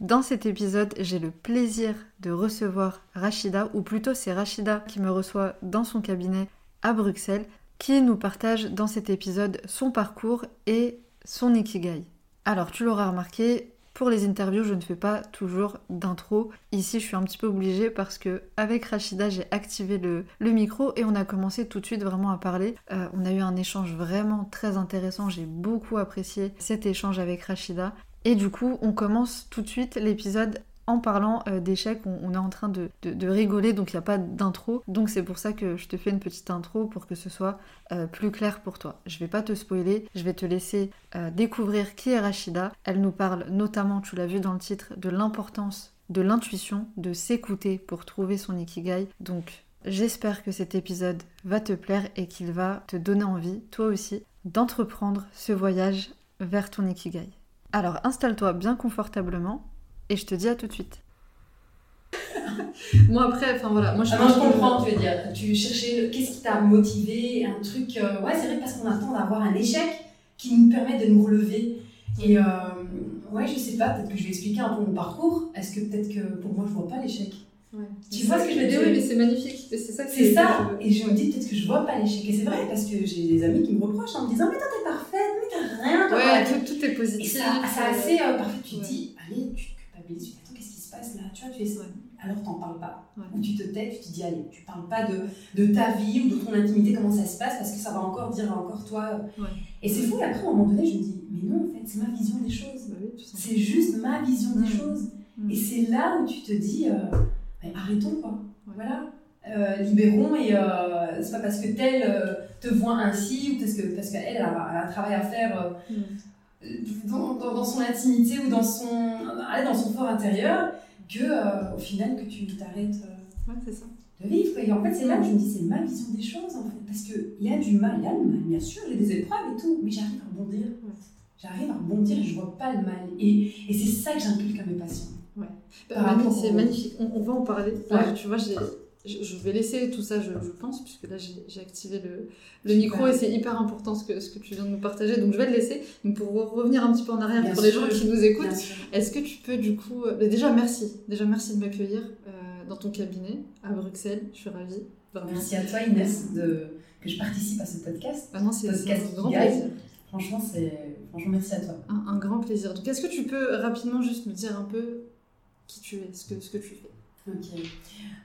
Dans cet épisode, j'ai le plaisir de recevoir Rachida, ou plutôt c'est Rachida qui me reçoit dans son cabinet à Bruxelles, qui nous partage dans cet épisode son parcours et son Ikigai. Alors tu l'auras remarqué, pour les interviews, je ne fais pas toujours d'intro. Ici, je suis un petit peu obligée parce que avec Rachida, j'ai activé le, micro et on a commencé tout de suite vraiment à parler. Euh, on a eu un échange vraiment très intéressant. J'ai beaucoup apprécié cet échange avec Rachida. Et du coup, on commence tout de suite l'épisode en parlant euh, d'échecs, on, est en train de, rigoler, donc il n'y a pas d'intro. Donc c'est pour ça que je te fais une petite intro pour que ce soit euh, plus clair pour toi. Je vais pas te spoiler, je vais te laisser euh, découvrir qui est Rachida. Elle nous parle notamment, tu l'as vu dans le titre, de l'importance de l'intuition, de s'écouter pour trouver son ikigai. Donc j'espère que cet épisode va te plaire et qu'il va te donner envie, toi aussi, d'entreprendre ce voyage vers ton ikigai. Alors installe-toi bien confortablement et je te dis à tout de suite. moi après, enfin voilà, moi je, ah, je comprends, tu veux dire. Tu cherchais qu'est-ce qui t'a motivé, un truc. Euh, ouais, c'est vrai parce qu'on attend d'avoir un échec qui nous permet de nous relever. Et euh, ouais, je sais pas, peut-être que je vais expliquer un peu mon parcours. Est-ce que peut-être que pour moi je vois pas l'échec? Ouais. Tu vois ce que je veux dire? Oui, mais c'est magnifique. C'est ça. C'est ça. Et je me dis peut-être que je vois pas l'échec. Et c'est vrai parce que j'ai des amis qui me reprochent en me disant mais toi t'es parfaite, mais t'as rien. Ouais, tout, est positif. Et ça, c'est assez euh, parfait. Tu te dis allez, tu attends, qu'est-ce qui se passe là? Tu vois, tu es alors t'en parles pas. Ou tu te tais, tu te dis, allez, tu parles pas de, de, ta vie ou de ton intimité, comment ça se passe, parce que ça va encore dire encore toi. Et c'est fou, et après, à un moment donné, je me dis, mais non, en fait, c'est ma vision des choses. Bah c'est juste ma vision des choses. Et c'est là où tu te dis, euh, arrêtons, quoi. Voilà. Euh, libérons et euh, c'est pas parce que telle euh, te voit ainsi ou parce que parce qu'elle a, a, un travail à faire dans, dans, son intimité ou dans son, dans son fort intérieur que euh, au final que tu t'arrêtes euh, ouais, ça. de vivre. Et en fait, c'est là que je me dis, c'est ma vision des choses en fait. Parce qu'il y a du mal, il y a le mal, bien sûr, j'ai des épreuves et tout, mais j'arrive à rebondir. J'arrive à rebondir et je vois pas le mal. Et, et c'est ça que j'inculque à mes patients. Ouais. Bah, c'est magnifique, on, on, va en parler. Ouais. tu vois, j'ai je, vais laisser tout ça, je, pense, puisque là j'ai activé le, le micro et c'est hyper important ce que, ce que tu viens de nous partager. Donc je vais le laisser. Donc pour revenir un petit peu en arrière pour les gens qui nous écoutent, est-ce que tu peux du coup. Euh, déjà merci. Déjà merci de m'accueillir euh, dans ton cabinet à Bruxelles. Je suis ravie. Merci à toi Inès de, que je participe à ce podcast. Ah c'est un grand plaisir. Franchement, franchement, merci à toi. Un, un grand plaisir. Donc est-ce que tu peux rapidement juste me dire un peu qui tu es, ce que, ce que tu fais? Ok.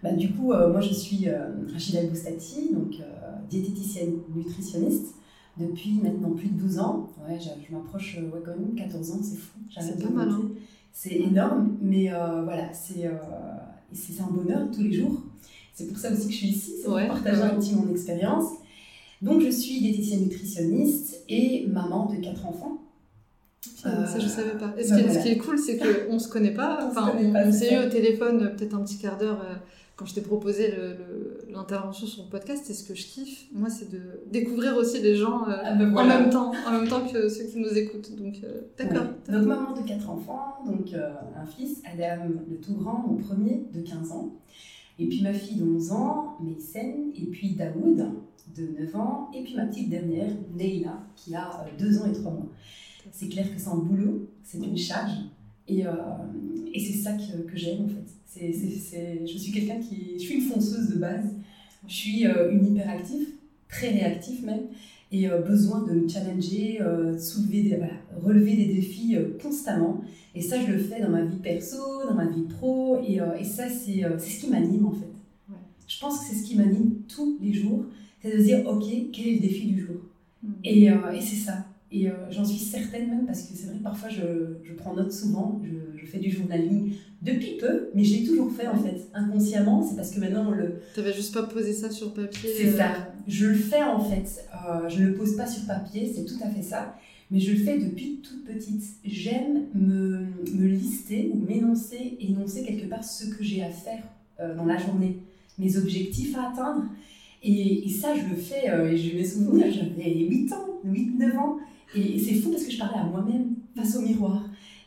Bah, du coup, euh, moi je suis euh, Rachida Boustati, donc euh, diététicienne nutritionniste depuis maintenant plus de 12 ans. Ouais, je, m'approche ouais, quand même 14 ans, c'est fou. C'est pas mal. Hein. C'est énorme, mais voilà, c'est c'est un bonheur tous les jours. C'est pour ça aussi que je suis ici, c'est pour partager un petit mon expérience. Donc je suis diététicienne nutritionniste et maman de quatre enfants. Euh, ça, je savais pas. Et ce, qui, est, cool, c'est qu'on se connaît pas. Enfin, on, s'est eu au téléphone euh, peut-être un petit quart d'heure euh, quand je t'ai proposé l'intervention sur le podcast. Et ce que je kiffe, moi, c'est de découvrir aussi les gens ah, ben en même temps, en même temps que ceux qui nous écoutent. Donc, d'accord. Donc, maman de quatre enfants, donc un fils, Adam, le tout grand, mon premier, de 15 ans. Et puis ma fille de 11 ans, Meysen, et puis Daoud, de 9 ans, et puis ma petite dernière, Leila, qui a 2 ans et 3 mois c'est clair que c'est un boulot, c'est une charge. Et, euh, et c'est ça que, que j'aime en fait. C'est, c'est, je suis quelqu'un qui. Je suis une fonceuse de base. Je suis euh, une hyperactive, très réactive même, et euh, besoin de me challenger, soulever des, relever des défis constamment. Et ça, je le fais dans ma vie perso, dans ma vie pro, et, et ça, c'est, c'est ce qui m'anime en fait. Je pense que c'est ce qui m'anime tous les jours, c'est de dire, ok, quel est le défi du jour? Mm. et, et c'est ça. Et euh, j'en suis certaine même parce que c'est vrai que parfois je, je prends note souvent, je, je, fais du journaling depuis peu, mais je l'ai toujours fait en fait, inconsciemment. C'est parce que maintenant on le. Tu n'avais juste pas posé ça sur papier C'est ça. Euh, je le fais en fait. Euh, je ne le pose pas sur papier, c'est tout à fait ça. mais je le fais depuis toute petite. J'aime me, me, lister ou m'énoncer, énoncer quelque part ce que j'ai à faire euh, dans la journée, mes objectifs à atteindre. Et, ça, je le fais, et je me souviens, j'avais 8 ans, 8-9 ans, et c'est fou parce que je parlais à moi-même face au miroir.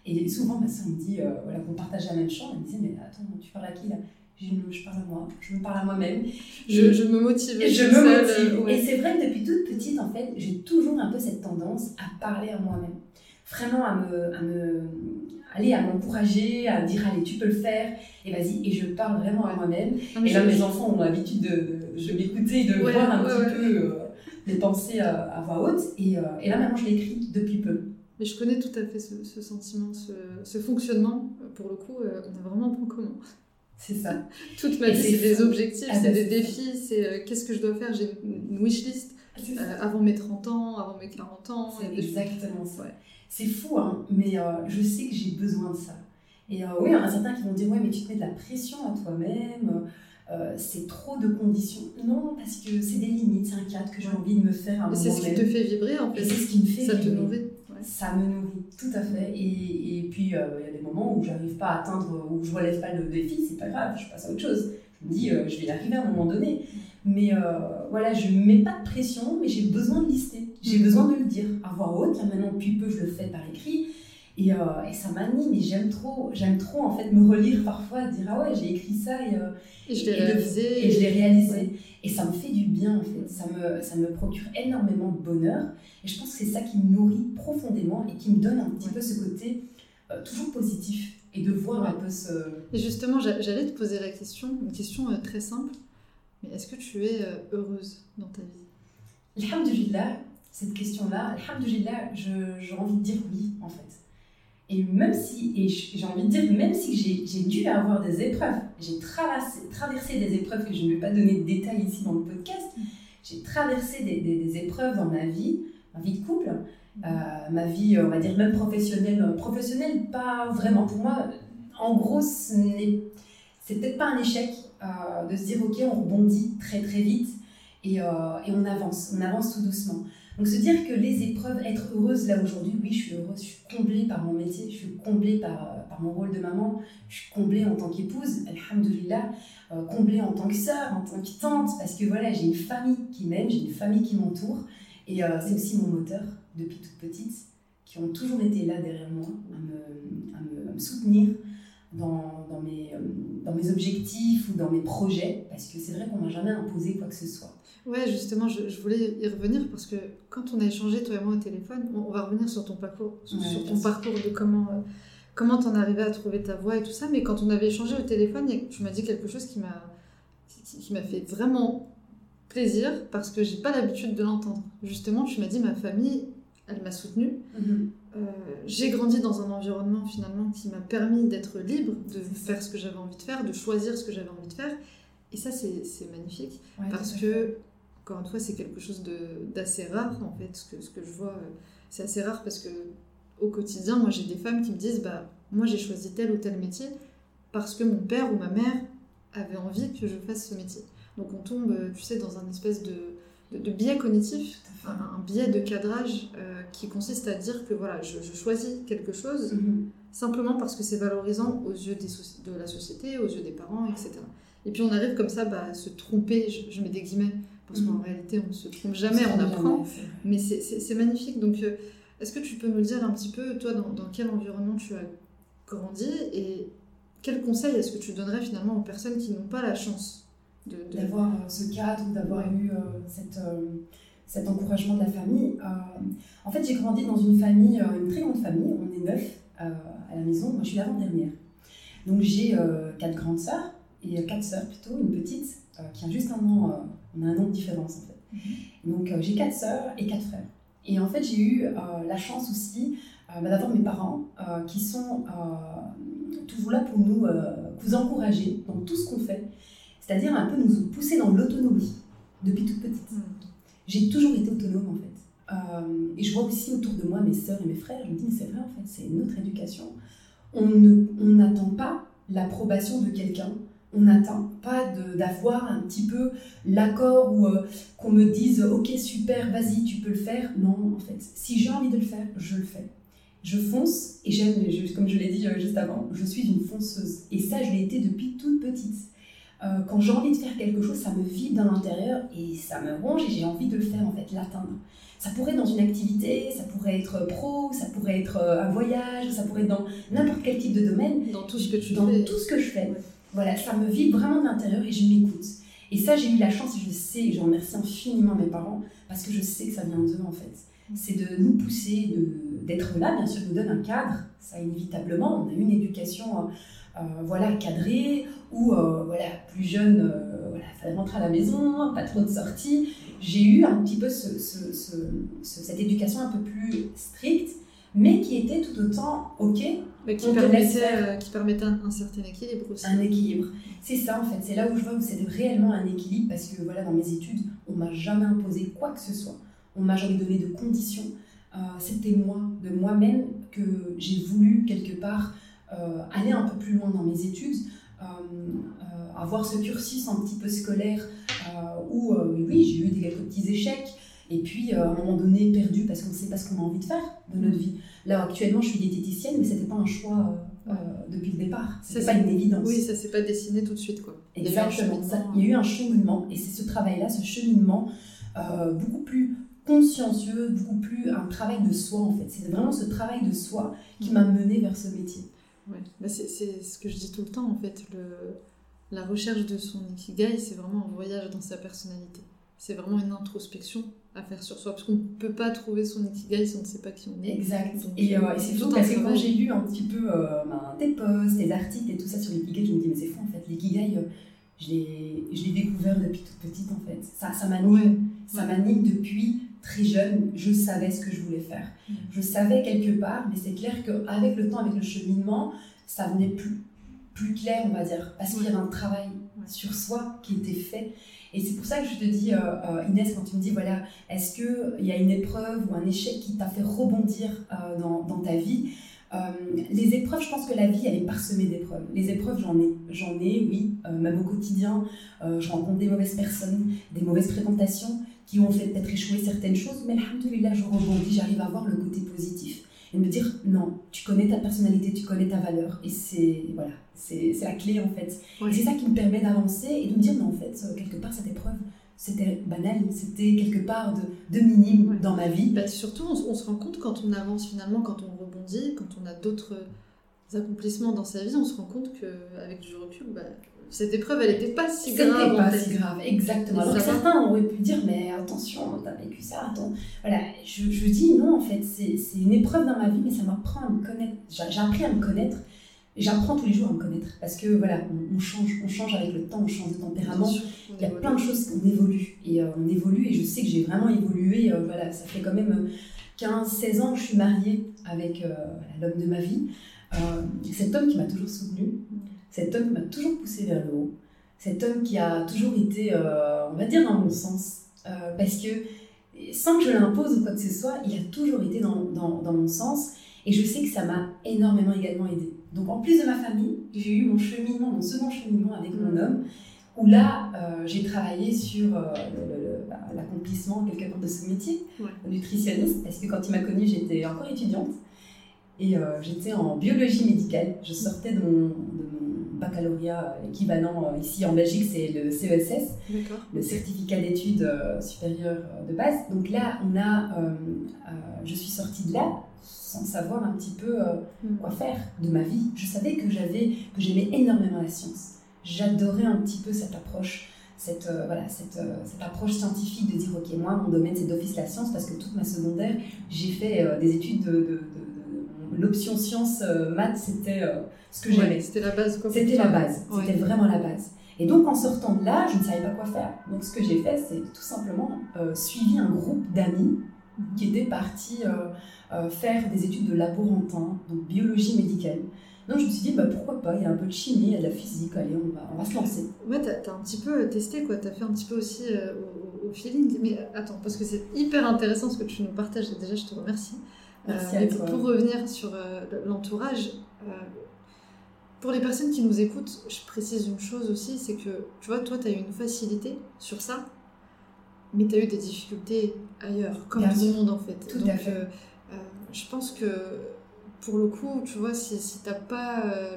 Et souvent, ma soeur me dit, euh, voilà, qu'on partage la même chambre, elle me disait, mais attends, tu parles à qui là? Je, je parle à moi, je me parle à moi-même. Je, je, me motive. Et je me motive. Et c'est vrai que depuis toute petite, en fait, j'ai toujours un peu cette tendance à parler à moi-même. Vraiment à me, à me aller à m'encourager, à dire allez tu peux le faire et vas-y et je parle vraiment à moi-même. Et là mes enfants ont l'habitude de, je m'écouter, de voir un petit peu euh, les pensées à, voix haute et, euh, et là maintenant je l'écris depuis peu. Mais je connais tout à fait ce, ce sentiment, ce, ce, fonctionnement. Pour le coup, euh, on a vraiment un point commun. C'est ça. Toute ma vie, c'est des objectifs, ah c'est bah, des défis, c'est euh, qu'est-ce que je dois faire? J'ai une wishlist euh, avant mes 30 ans, avant mes 40 ans. C'est exactement ça. C'est fou, hein, mais euh, je sais que j'ai besoin de ça. Et oui, il y en a certains qui vont dire Ouais, mais tu te mets de la pression à toi-même. C'est trop de conditions. Non, parce que c'est des limites, c'est un cadre que j'ai envie de me faire C'est ce qui te fait vibrer en fait. C'est ce qui me fait Ça te nourrit ça me nourrit, tout à fait. Et, et puis, euh, il y a des moments où j'arrive pas à atteindre, où je relève pas le défi, c'est pas grave, je passe à autre chose. Je me dis, euh, je vais y arriver à un moment donné. Mais euh, voilà, je mets pas de pression, mais j'ai besoin de lister. J'ai mm. besoin de le dire à voix haute. Là, maintenant, depuis peu, je le fais par écrit. Et, et ça m'anime et j'aime trop, j'aime trop en fait me relire parfois, dire ah ouais j'ai écrit ça et, et je l'ai réalisé et je l'ai réalisé et ça me fait du bien en fait, ça me, ça me procure énormément de bonheur. Et je pense que c'est ça qui me nourrit profondément et qui me donne un petit peu ce côté euh, toujours positif et de voir un peu ce... Et justement, j'allais te poser la question, une question euh, très simple. Mais est-ce que tu es euh, heureuse dans ta vie? Alhamdulillah, cette question-là, Alhamdulillah, j'ai envie de dire oui en fait. Et même si, et j'ai envie de dire, même si j'ai dû avoir des épreuves, j'ai traversé, traversé des épreuves que je ne vais pas donner de détails ici dans le podcast, j'ai traversé des, des, épreuves dans ma vie, ma vie de couple, euh, ma vie, on va dire, même professionnelle. Professionnelle, pas vraiment. Pour moi, en gros, ce n'est peut-être pas un échec euh, de se dire, ok, on rebondit très très vite et, euh, et on avance, on avance tout doucement. Donc se dire que les épreuves, être heureuse là aujourd'hui, oui, je suis heureuse, je suis comblée par mon métier, je suis comblée par, par mon rôle de maman, je suis comblée en tant qu'épouse, alhamdoulilah, euh, comblée en tant que sœur, en tant que tante, parce que voilà, j'ai une famille qui m'aime, j'ai une famille qui m'entoure, et euh, c'est aussi mon moteur depuis toute petite, qui ont toujours été là derrière moi, à me, à me soutenir dans, dans, mes, euh, dans mes objectifs ou dans mes projets, parce que c'est vrai qu'on m'a jamais imposé quoi que ce soit. Ouais, justement, je, voulais y revenir parce que quand on a échangé, toi et moi, au téléphone, on, va revenir sur ton parcours, sur, ton parcours de comment euh, comment t'en arrivé à trouver ta voix et tout ça. Mais quand on avait échangé au téléphone, tu m'as dit quelque chose qui m'a qui, m'a fait vraiment plaisir parce que j'ai pas l'habitude de l'entendre. Justement, tu m'as dit ma famille, elle m'a soutenue. Mm-hmm. Euh, j'ai grandi dans un environnement finalement qui m'a permis d'être libre, de faire ce que j'avais envie de faire, de choisir ce que j'avais envie de faire. Et ça, c'est magnifique parce que encore une fois, c'est quelque chose d'assez rare, en fait, ce que, ce que je vois. Euh, c'est assez rare parce que au quotidien, moi, j'ai des femmes qui me disent bah, Moi, j'ai choisi tel ou tel métier parce que mon père ou ma mère avait envie que je fasse ce métier. Donc, on tombe, euh, tu sais, dans un espèce de, de, biais cognitif, un, biais de cadrage euh, qui consiste à dire que voilà, je, choisis quelque chose mm-hmm. simplement parce que c'est valorisant aux yeux des de la société, aux yeux des parents, etc. Et puis on arrive comme ça bah, à se tromper, je mets des guillemets, parce qu'en mhm. réalité, on ne se trompe jamais, on, apprend. mais c'est magnifique. Donc, euh, est-ce que tu peux nous dire un petit peu, toi, dans, quel environnement tu as grandi et quels conseils est-ce que tu donnerais finalement aux personnes qui n'ont pas la chance d'avoir de... Euh, ce cadre, d'avoir eu euh, cette, cet encouragement de la famille En fait, j'ai grandi dans une famille, une très grande famille. On est neuf à la maison. Moi, je suis l'avant-dernière. Donc, j'ai quatre grandes sœurs et quatre sœurs plutôt, une petite qui a juste un an on a un an de différence en fait. Mhm. Donc euh, j'ai quatre sœurs et quatre frères. Et en fait, j'ai eu euh, la chance aussi euh, bah, d'avoir mes parents qui sont toujours là pour nous, nous encourager dans tout ce qu'on fait, c'est-à-dire un peu nous pousser dans l'autonomie depuis toute petite. Mhm. J'ai toujours été autonome en fait. et je vois aussi autour de moi mes sœurs et mes frères, je me dis, c'est vrai en fait, c'est notre éducation. On n'attend pas l'approbation de quelqu'un on n'attend pas d'avoir un petit peu l'accord ou euh, qu'on me dise ok super vas-y tu peux le faire non en fait si j'ai envie de le faire je le fais je fonce et j'aime comme je l'ai dit euh, juste avant je suis une fonceuse et ça je l'ai été depuis toute petite euh, quand j'ai envie de faire quelque chose ça me vibre dans l'intérieur et ça me ronge et j'ai envie de le faire en fait l'atteindre ça pourrait être dans une activité, ça pourrait être pro, ça pourrait être un voyage, ça pourrait être dans n'importe quel type de domaine. Dans tout ce que tu dans fais. Dans tout ce que je fais. Voilà, ça me vibre vraiment de l'intérieur et je m'écoute. Et ça, j'ai eu la chance, et je sais, et j'en remercie infiniment mes parents, parce que je sais que ça vient d'eux en fait. C'est de nous pousser, d'être là, bien sûr, nous donne un cadre, ça inévitablement. On a eu une éducation euh, euh, voilà, cadrée, ou euh, voilà, plus jeune, voilà, fallait rentrer à la maison, pas trop de sorties. J'ai eu un petit peu ce, cette éducation un peu plus stricte mais qui était tout autant OK. Mais qui, permettait, euh, qui permettait un, certain équilibre aussi. Un équilibre. C'est ça en fait, c'est là où je vois que c'est réellement un équilibre parce que voilà, dans mes études, on m'a jamais imposé quoi que ce soit. On m'a jamais donné de conditions. Euh, C'était moi, de moi-même, que j'ai voulu quelque part euh, aller un peu plus loin dans mes études, euh, avoir ce cursus un petit peu scolaire où, oui, j'ai eu des quelques petits échecs. Et puis, à un moment donné, perdu parce qu'on ne sait pas ce qu'on a envie de faire de notre vie. Là, actuellement, je suis diététicienne, mais ce n'était pas un choix euh, depuis le départ. Ce pas une évidence. Oui, ça ne s'est pas dessiné tout de suite. Quoi. Exactement. Il y a eu un cheminement. Et c'est ce travail-là, ce cheminement, euh, beaucoup plus consciencieux, beaucoup plus un travail de soi, en fait. C'est vraiment ce travail de soi qui m'a mené vers ce métier. Ouais. Bah, c'est ce que je dis tout le temps, en fait. Le... La recherche de son ikigai, c'est vraiment un voyage dans sa personnalité. C'est vraiment une introspection à faire sur soi, parce qu'on ne peut pas trouver son ikigai si on ne sait pas qui on est. Exact. et, euh, c'est fou parce que quand j'ai lu un petit peu euh, ben, tes posts, tes articles et tout ça sur l'ikigai, je me dis, mais c'est fou en fait, l'ikigai, euh, je l'ai découvert depuis toute petite en fait. Ça, ça m'anime. Ça m'anime depuis très jeune. Je savais ce que je voulais faire. Je savais quelque part, mais c'est clair qu'avec le temps, avec le cheminement, ça venait plus, plus clair, on va dire, parce qu'il y avait un travail sur soi qui était fait. Et c'est pour ça que je te dis, euh, euh, Inès, quand tu me dis, voilà, est-ce qu'il y a une épreuve ou un échec qui t'a fait rebondir euh, dans, dans, ta vie Les épreuves, je pense que la vie, elle est parsemée d'épreuves. Les épreuves, j'en ai, j'en ai, oui, même au quotidien. je rencontre des mauvaises personnes, des mauvaises fréquentations qui ont fait peut-être échouer certaines choses, mais là, je rebondis, j'arrive à voir le côté positif et me dire non, tu connais ta personnalité, tu connais ta valeur et c'est voilà, c'est la clé en fait. Et c'est ça qui me permet d'avancer et de me dire non en fait euh, quelque part cette épreuve c'était banal, c'était quelque part de, de minime dans ma vie. Bah, surtout on, se rend compte quand on avance finalement, quand on rebondit, quand on a d'autres accomplissements dans sa vie, on se rend compte qu'avec du recul, bah, cette épreuve, elle n'était pas si grave. C'était pas si grave, exactement. Alors certains auraient pu dire, mais attention, t'as vécu ça, attends. Voilà, je, je, dis non, en fait, c'est une épreuve dans ma vie, mais ça m'apprend à me connaître. J'ai appris à me connaître. Et j'apprends tous les jours à me connaître parce que voilà, on, change, on change avec le temps, on change de tempérament. Il y a plein de choses qu'on évolue et euh, on évolue et je sais que j'ai vraiment évolué. Euh, voilà, ça fait quand même 15-16 ans que je suis mariée avec euh, l'homme de ma vie. cet homme qui m'a toujours soutenue, cet homme qui m'a toujours poussé vers le haut, cet homme qui a toujours été, euh, on va dire, dans mon sens, euh, parce que sans que je l'impose ou quoi que ce soit, il a toujours été dans, dans, dans mon sens, et je sais que ça m'a énormément également aidé. Donc en plus de ma famille, j'ai eu mon cheminement, mon second cheminement avec mon homme, où là, euh, j'ai travaillé sur bah, l'accomplissement quelque part de ce métier, nutritionniste, parce que quand il m'a connue, j'étais encore étudiante. Et j'étais en biologie médicale. Je sortais de mon, baccalauréat équivalent euh, ici en Belgique, c'est le CESS, le certificat d'études euh, supérieures euh, de base. Donc là, on a, je suis sortie de là sans savoir un petit peu mm. quoi faire de ma vie. Je savais que j'avais, que j'aimais énormément la science. J'adorais un petit peu cette approche cette, voilà, cette, cette, approche scientifique de dire, OK, moi, mon domaine, c'est d'office la science, parce que toute ma secondaire, j'ai fait des études de, l'option science maths, c'était ce que j'aimais. C'était la base. C'était la base. C'était vraiment la base. Et donc, en sortant de là, je ne savais pas quoi faire. Donc, ce que j'ai fait, c'est tout simplement euh, suivi un groupe d'amis mhm. qui étaient partis euh, euh, faire des études de laborantin, donc biologie médicale. Donc, je me suis dit, bah, pourquoi pas, il y a un peu de chimie, il y a de la physique, allez, on va, on va se lancer. Ouais, t'as as un petit peu testé, quoi. T'as fait un petit peu aussi au, feeling. Mais attends, parce que c'est hyper intéressant ce que tu nous partages, et déjà, je te remercie. Merci à toi. Pour revenir sur l'entourage, pour les personnes qui nous écoutent, je précise une chose aussi, c'est que, tu vois, toi, tu as eu une facilité sur ça, mais tu as eu des difficultés ailleurs, comme tout le monde en fait. Tout à fait. Euh, euh, je pense que, pour le coup, tu vois, si, si tu n'as pas euh,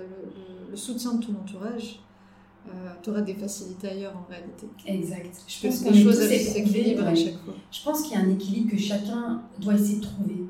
le, soutien de ton entourage, tu auras des facilités ailleurs en réalité. Exact. Je pense que les choses s'équilibrent à chaque fois. Je pense qu'il y a un équilibre que chacun doit essayer de trouver.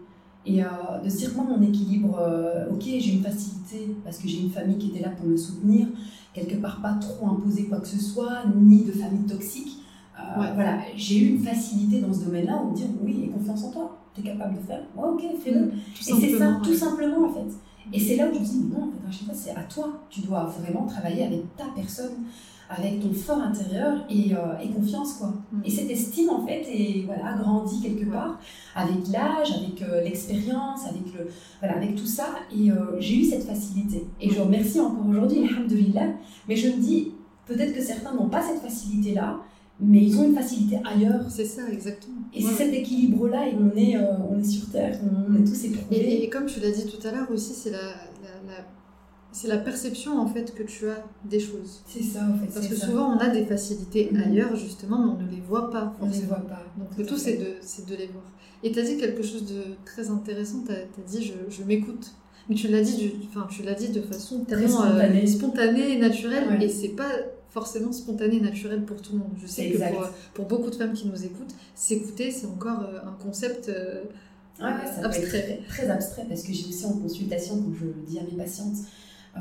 Et euh, de se dire, moi, mon équilibre, euh, ok, j'ai une facilité parce que j'ai une famille qui était là pour me soutenir, quelque part pas trop imposer quoi que ce soit, ni de famille toxique. Euh, voilà, j'ai eu une facilité dans ce domaine-là, on me dire, oui, et confiance en toi, tu es capable de faire. Ouais, ok, fais-le. Mm, et c'est ça, tout simplement, en fait. Et c'est là où je me dis, non, en fait, c'est à toi. Tu dois vraiment travailler avec ta personne avec ton fort intérieur et, euh, et confiance quoi. Mm. Et cette estime en fait est voilà grandie quelque part avec l'âge, avec euh, l'expérience, avec le voilà avec tout ça et euh, j'ai eu cette facilité et je remercie encore aujourd'hui alhamdoulilah mais je me dis peut-être que certains n'ont pas cette facilité là mais ils ont une facilité ailleurs. C'est ça, exactement. Et c'est cet équilibre-là, et on est, on est sur Terre, on est tous éprouvés. Et, et, comme tu l'as dit tout à l'heure aussi, c'est la, la c'est la perception en fait que tu as des choses. C'est ça en fait. Parce que souvent on a des facilités mm. ailleurs justement, mais on ne les voit pas. On ne les voit pas. Donc le tout c'est de, de les voir. Et tu as dit quelque chose de très intéressant, tu as, dit je, je m'écoute. Mais tu l'as dit, enfin, tu l'as dit de façon tellement euh, spontanée. et naturelle, et c'est pas forcément spontané et naturel pour tout le monde. Je sais que pour, beaucoup de femmes qui nous écoutent, s'écouter, c'est encore euh, un concept euh, abstrait. très abstrait, parce que j'ai aussi en consultation, comme je le dis à mes patientes,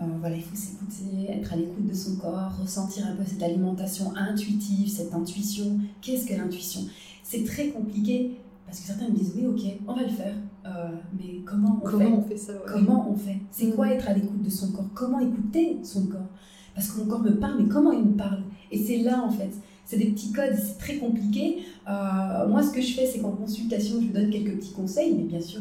euh, voilà, il faut s'écouter, être à l'écoute de son corps, ressentir un peu cette alimentation intuitive, cette intuition. Qu'est-ce que l'intuition? C'est très compliqué parce que certains me disent oui, ok, on va le faire, euh, mais comment on comment fait? on fait ça Comment on fait? C'est quoi mm. être à l'écoute de son corps? Comment écouter son corps? Parce que mon corps me parle, mais comment il me parle? Et c'est là en fait. C'est des petits codes, c'est très compliqué. Euh, moi, ce que je fais, c'est qu'en consultation, je donne quelques petits conseils, mais bien sûr,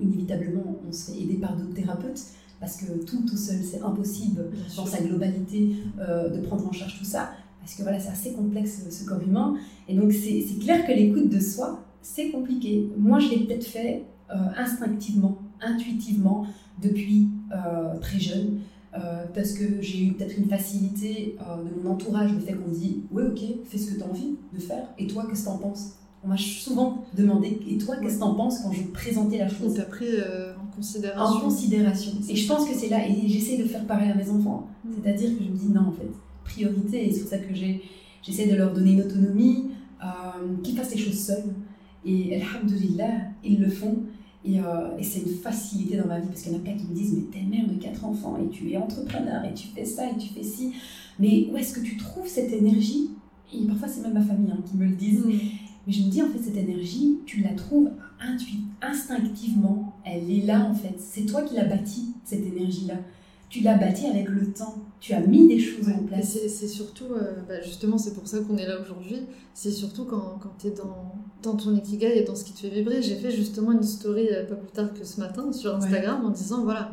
inévitablement, on se fait aider par d'autres thérapeutes parce que tout tout seul, c'est impossible dans sa globalité euh, de prendre en charge tout ça, parce que voilà, c'est assez complexe ce corps humain. Et donc c'est clair que l'écoute de soi, c'est compliqué. Moi, je l'ai peut-être fait euh, instinctivement, intuitivement, depuis euh, très jeune. parce que j'ai eu peut-être une facilité de mon entourage, le fait qu'on dit Oui, ok, fais ce que tu as envie de faire, et toi, qu'est-ce que tu en penses? On m'a souvent demandé Et toi, qu'est-ce que t'en penses quand je présentais la chose On t'a pris euh, en considération. En considération. Et je pense que c'est là, et j'essaie de faire pareil à mes enfants. Mm. C'est-à-dire que je me dis non, en fait, priorité, et c'est pour ça que j'essaie de leur donner une autonomie, euh, qu'ils fassent les choses seuls. Et alhamdoulilah, ils le font. Et, euh, et c'est une facilité dans ma vie parce qu'il y en a plein qui me disent Mais t'es mère de quatre enfants et tu es entrepreneur et tu fais ça et tu fais ci. Mais où est-ce que tu trouves cette énergie? Et parfois, c'est même ma famille hein, qui me le disent. Mm. Mais je me dis, en fait, cette énergie, tu la trouves instinctivement. Elle est là, en fait. C'est toi qui l'as bâtie, cette énergie-là. Tu l'as bâtie avec le temps. Tu as mis des choses en place. C'est surtout, euh, bah, justement, c'est pour ça qu'on est là aujourd'hui. C'est surtout quand, quand tu es dans, dans ton ikigai et dans ce qui te fait vibrer. J'ai fait justement une story euh, pas plus tard que ce matin sur Instagram en disant voilà,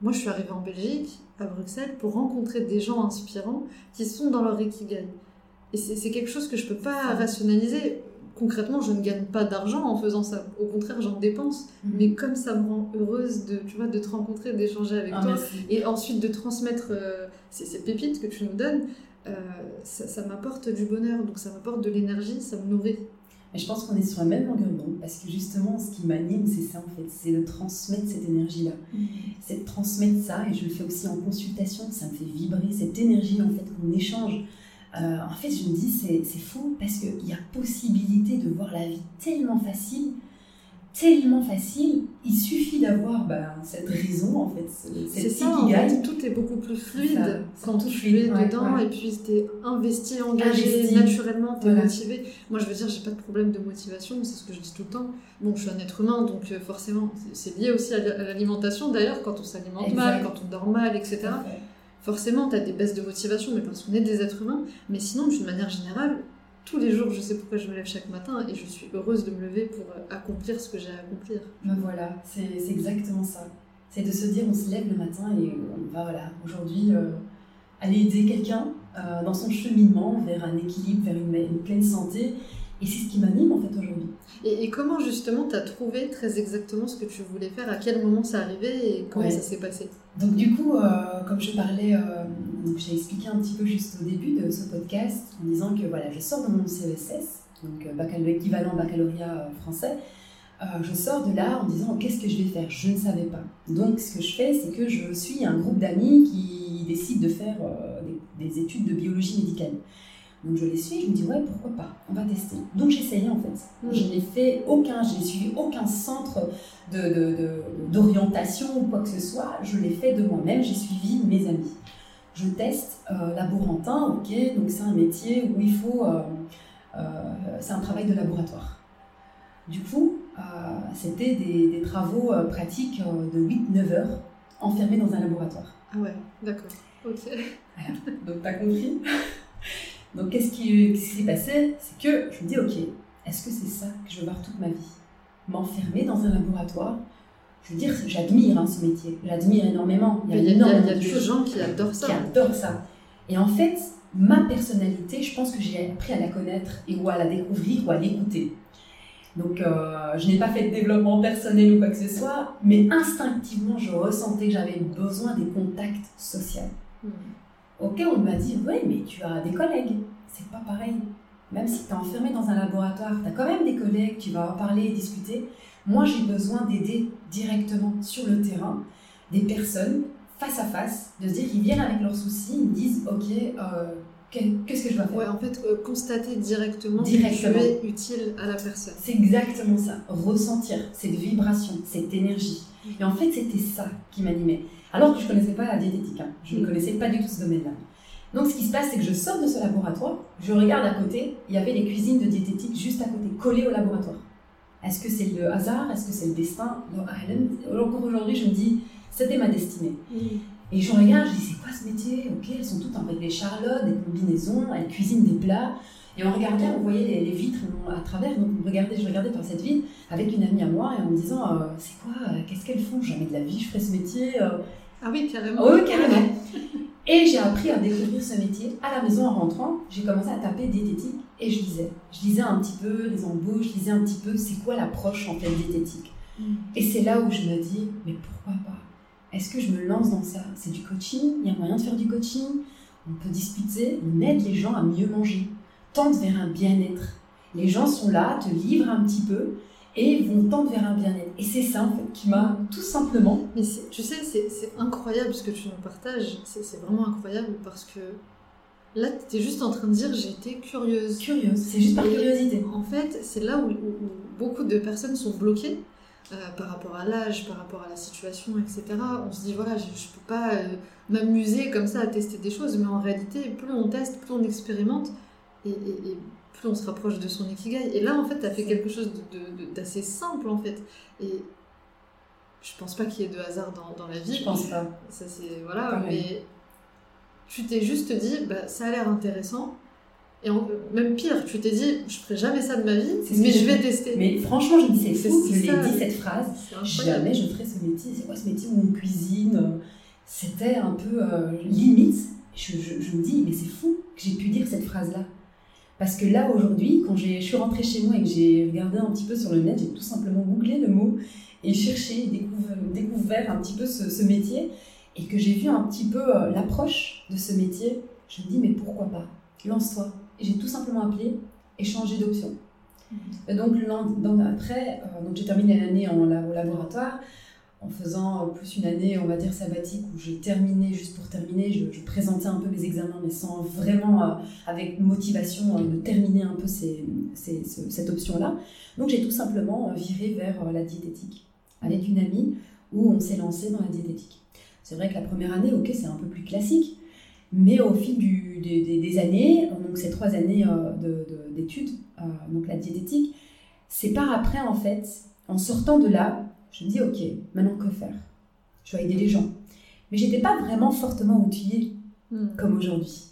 moi je suis arrivée en Belgique, à Bruxelles, pour rencontrer des gens inspirants qui sont dans leur ikigai. Et c'est quelque chose que je peux pas rationaliser concrètement, je ne gagne pas d'argent en faisant ça. Au contraire, j'en dépense. Mhm. Mais comme ça me rend heureuse de, tu vois, de te rencontrer, d'échanger avec ah, toi, et ensuite de transmettre euh, ces, pépites que tu nous donnes, euh, ça, m'apporte du bonheur. Donc ça m'apporte de l'énergie, ça me nourrit. Et je pense qu'on est sur la même longueur d'onde parce que justement, ce qui m'anime, c'est ça en fait, c'est de transmettre cette énergie-là. Mhm. C'est de transmettre ça, et je le fais aussi en consultation, ça me fait vibrer cette énergie en fait qu'on échange. Euh, en fait, je me dis, c'est fou parce qu'il y a possibilité de voir la vie tellement facile, tellement facile. Il suffit d'avoir bah, cette raison, en fait. C'est ça, en fait, tout est beaucoup plus fluide quand tu es dedans et puis tu es investi, engagé, naturellement, tu es motivé. Moi, je veux dire, j'ai pas de problème de motivation, c'est ce que je dis tout le temps. Bon, je suis un être humain, donc euh, forcément, c'est lié aussi à l'alimentation d'ailleurs, quand on s'alimente mal, quand on dort mal, etc forcément, tu as des baisses de motivation, mais parce qu'on est des êtres humains. Mais sinon, d'une manière générale, tous les jours, je sais pourquoi je me lève chaque matin et je suis heureuse de me lever pour euh, accomplir ce que j'ai à accomplir. Ben voilà, c'est exactement ça. C'est de se dire, on se lève le matin et on va, voilà, aujourd'hui, euh, aller aider quelqu'un euh, dans son cheminement vers un équilibre, vers une, pleine santé. Et c'est ce qui m'anime en fait aujourd'hui. Et, comment justement tu as trouvé très exactement ce que tu voulais faire? À quel moment ça arrivait et comment ça s'est passé? Donc du coup, euh, comme je parlais, euh, j'ai expliqué un petit peu juste au début de ce podcast en disant que voilà, je sors de mon CESS, donc euh, l'équivalent baccalauréat français. je sors de là en disant qu'est-ce que je vais faire? Je ne savais pas. Donc ce que je fais, c'est que je suis un groupe d'amis qui décident de faire des études de biologie médicale. Donc je les suis, je me dis ouais pourquoi pas, on va tester. Donc j'ai essayé en fait. Mm. Je n'ai fait aucun, je n'ai suivi aucun centre d'orientation de, de, ou quoi que ce soit. Je l'ai fait de moi-même, j'ai suivi mes amis. Je teste euh, laborantin, ok, donc c'est un métier où il faut, euh, euh, c'est un travail de laboratoire. Du coup, c'était des, des, travaux pratiques de 8-9 heures enfermés dans un laboratoire. Ah ouais, d'accord, ok. Voilà. Donc t'as compris? donc, qu'est-ce qui s'est passé? C'est que je me dis, ok, est-ce que c'est ça que je veux voir toute ma vie? M'enfermer dans un laboratoire? Je veux dire, j'admire hein, ce métier, j'admire énormément. Il y a, des gens qui adorent ça. Qui adorent ça. Et en fait, ma personnalité, je pense que j'ai appris à la connaître et ou à la découvrir ou à l'écouter. Donc, euh, je n'ai pas fait de développement personnel ou quoi que ce soit, mais instinctivement, je ressentais que j'avais besoin des contacts sociaux. Hmm. Ok, on m'a dit, oui, mais tu as des collègues. C'est pas pareil. Même si tu es enfermé dans un laboratoire, tu as quand même des collègues, tu vas parler, discuter. Moi, j'ai besoin d'aider directement sur le terrain des personnes face à face, de se dire, ils viennent avec leurs soucis, ils me disent, ok, euh, qu'est-ce que je dois faire? Ouais, en fait, euh, constater directement, directement. que tu es utile à la personne. C'est exactement ça. Ressentir cette vibration, cette énergie. Et en fait, c'était ça qui m'animait. Alors que je ne connaissais pas la diététique. Hein. Je ne connaissais pas du tout ce domaine-là. Donc, ce qui se passe, c'est que je sors de ce laboratoire, je regarde à côté, il y avait les cuisines de diététique juste à côté, collées au laboratoire. Est-ce que c'est le hasard? Est-ce que c'est le destin? Encore aujourd'hui, je me dis, c'était ma destinée. Et je regarde, je dis, c'est quoi ce métier? Ok, elles sont toutes avec des charlottes, des combinaisons, elles cuisinent des plats. Et on regardait, on voyait les, vitres à travers. Donc je regardais par cette vitre avec une amie à moi et en me disant euh, C'est quoi euh, Qu'est-ce qu'elles font? Jamais de la vie, je ferais ce métier. Euh. Ah oui, carrément. oui, carrément. et j'ai appris à découvrir ce métier. À la maison, en rentrant, j'ai commencé à taper diététique et je lisais. Je lisais un petit peu les embauches, je lisais un petit peu c'est quoi l'approche en fait diététique. Mm. Et c'est là où je me dis Mais pourquoi pas? Est-ce que je me lance dans ça? C'est du coaching Il y a moyen de faire du coaching? On peut discuter, on aide les gens à mieux manger tente vers un bien-être. Les gens sont là, te livrent un petit peu et vont tendre vers un bien-être. Et c'est ça, en fait, qui m'a tout simplement. Mais tu sais, c'est incroyable ce que tu nous partages. C'est vraiment incroyable parce que là, tu es juste en train de dire j'étais curieuse. Curieuse, c'est juste par curiosité. En fait, c'est là où, beaucoup de personnes sont bloquées. Euh, par rapport à l'âge, par rapport à la situation, etc. On se dit, voilà, je ne peux pas euh, m'amuser comme ça à tester des choses, mais en réalité, plus on teste, plus on expérimente, et, plus on se rapproche de son ikigai. Et là, en fait, tu as fait quelque chose d'assez simple, en fait. Et je pense pas qu'il y ait de hasard dans, dans, la vie. Je pense pas. Ça, c'est. Voilà, mais tu t'es juste dit, bah, ça a l'air intéressant. Et même pire, tu t'es dit, je ferai jamais ça de ma vie, mais je vais tester. Mais franchement, je me dis, c'est fou, je l'ai dit cette phrase, jamais je ferai ce métier. C'est quoi ce métier où on cuisine? C'était un peu euh, limite. Je, je, je, me dis, mais c'est fou que j'ai pu dire cette phrase-là. Parce que là, aujourd'hui, quand je suis rentrée chez moi et que j'ai regardé un petit peu sur le net, j'ai tout simplement googlé le mot et cherché, découvert, découvert un petit peu ce, métier et que j'ai vu un petit peu euh, l'approche de ce métier, je me dis, mais pourquoi pas? Lance-toi. Et j'ai tout simplement appelé et changé d'option. Mmh. Donc, après, euh, j'ai terminé l'année en, au laboratoire en faisant plus une année, on va dire, sabbatique, où j'ai terminé, juste pour terminer, je, présentais un peu mes examens, mais sans vraiment, euh, avec motivation, euh, de terminer un peu cette option-là. Donc j'ai tout simplement euh, viré vers la diététique, avec une amie, où on s'est lancé dans la diététique. C'est vrai que la première année, ok, c'est un peu plus classique, mais au fil des, années, donc ces trois années d'études, donc la diététique, c'est par après, en fait, en sortant de là, je me dis, ok, maintenant que faire? Je dois aider les gens. Mais j'étais pas vraiment fortement outillée hmm. comme aujourd'hui.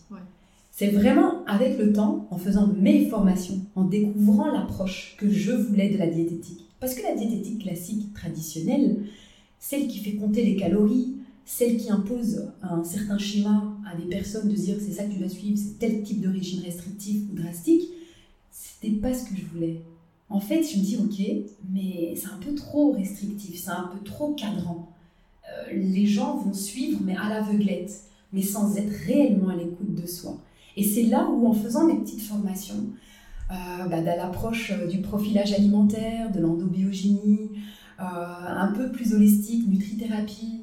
C'est vraiment avec le temps, en faisant mes formations, en découvrant l'approche que je voulais de la diététique. Parce que la diététique classique, traditionnelle, celle qui fait compter les calories, celle qui impose un certain schéma à des personnes de dire c'est ça que tu dois suivre, c'est tel type de régime restrictif ou drastique, c'était pas ce que je voulais. En fait, je me dis, ok, mais c'est un peu trop restrictif, c'est un peu trop cadrant. Euh, les gens vont suivre, mais à l'aveuglette, mais sans être réellement à l'écoute de soi. Et c'est là où, en faisant mes petites formations, euh, bah, l'approche euh, du profilage alimentaire, de l'endobiogénie, euh, un peu plus holistique, nutrithérapie,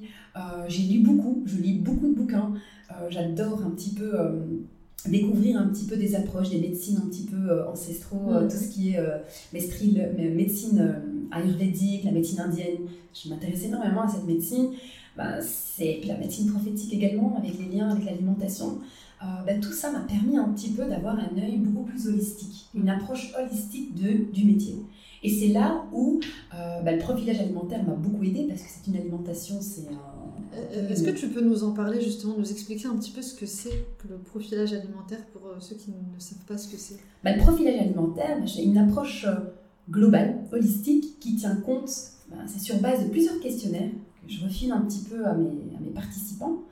j'ai lu beaucoup, je lis beaucoup de bouquins, j'adore un petit peu découvrir un petit peu des approches, des médecines un petit peu ancestraux, tout ce qui est médecine ayurvédique, la médecine indienne. Je m'intéresse énormément à cette médecine. Bah, c'est la médecine prophétique également, avec les liens avec l'alimentation. Euh, bah, tout ça m'a permis un petit peu d'avoir un œil beaucoup plus holistique, une approche holistique de, du métier. Et c'est là où euh, bah, le profilage alimentaire m'a beaucoup aidé parce que c'est une alimentation, c'est un... Euh, est-ce que tu peux nous en parler justement, nous expliquer un petit peu ce que c'est que le profilage alimentaire pour ceux qui ne savent pas ce que c'est? Bah, Le profilage alimentaire, c'est une approche globale, holistique, qui tient compte, c'est sur base de plusieurs questionnaires que je refile un petit peu à mes, à mes participants.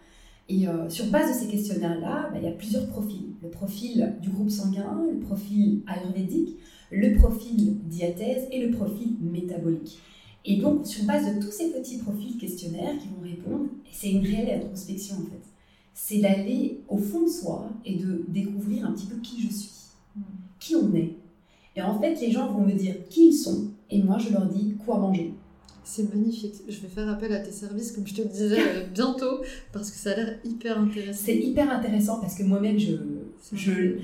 Et euh, sur base de ces questionnaires-là, bah, il y a plusieurs profils. Le profil du groupe sanguin, le profil ayurvédique, le profil diathèse et le profil métabolique. Et donc, sur base de tous ces petits profils questionnaires qui vont répondre, c'est une réelle introspection en fait. C'est d'aller au fond de soi et de découvrir un petit peu qui je suis, qui on est. Et en fait, les gens vont me dire qui ils sont, et moi je leur dis quoi manger. C'est magnifique. Je vais faire appel à tes services, comme je te le disais, euh, bientôt, parce que ça a l'air hyper intéressant. C'est hyper intéressant parce que moi-même, je, je,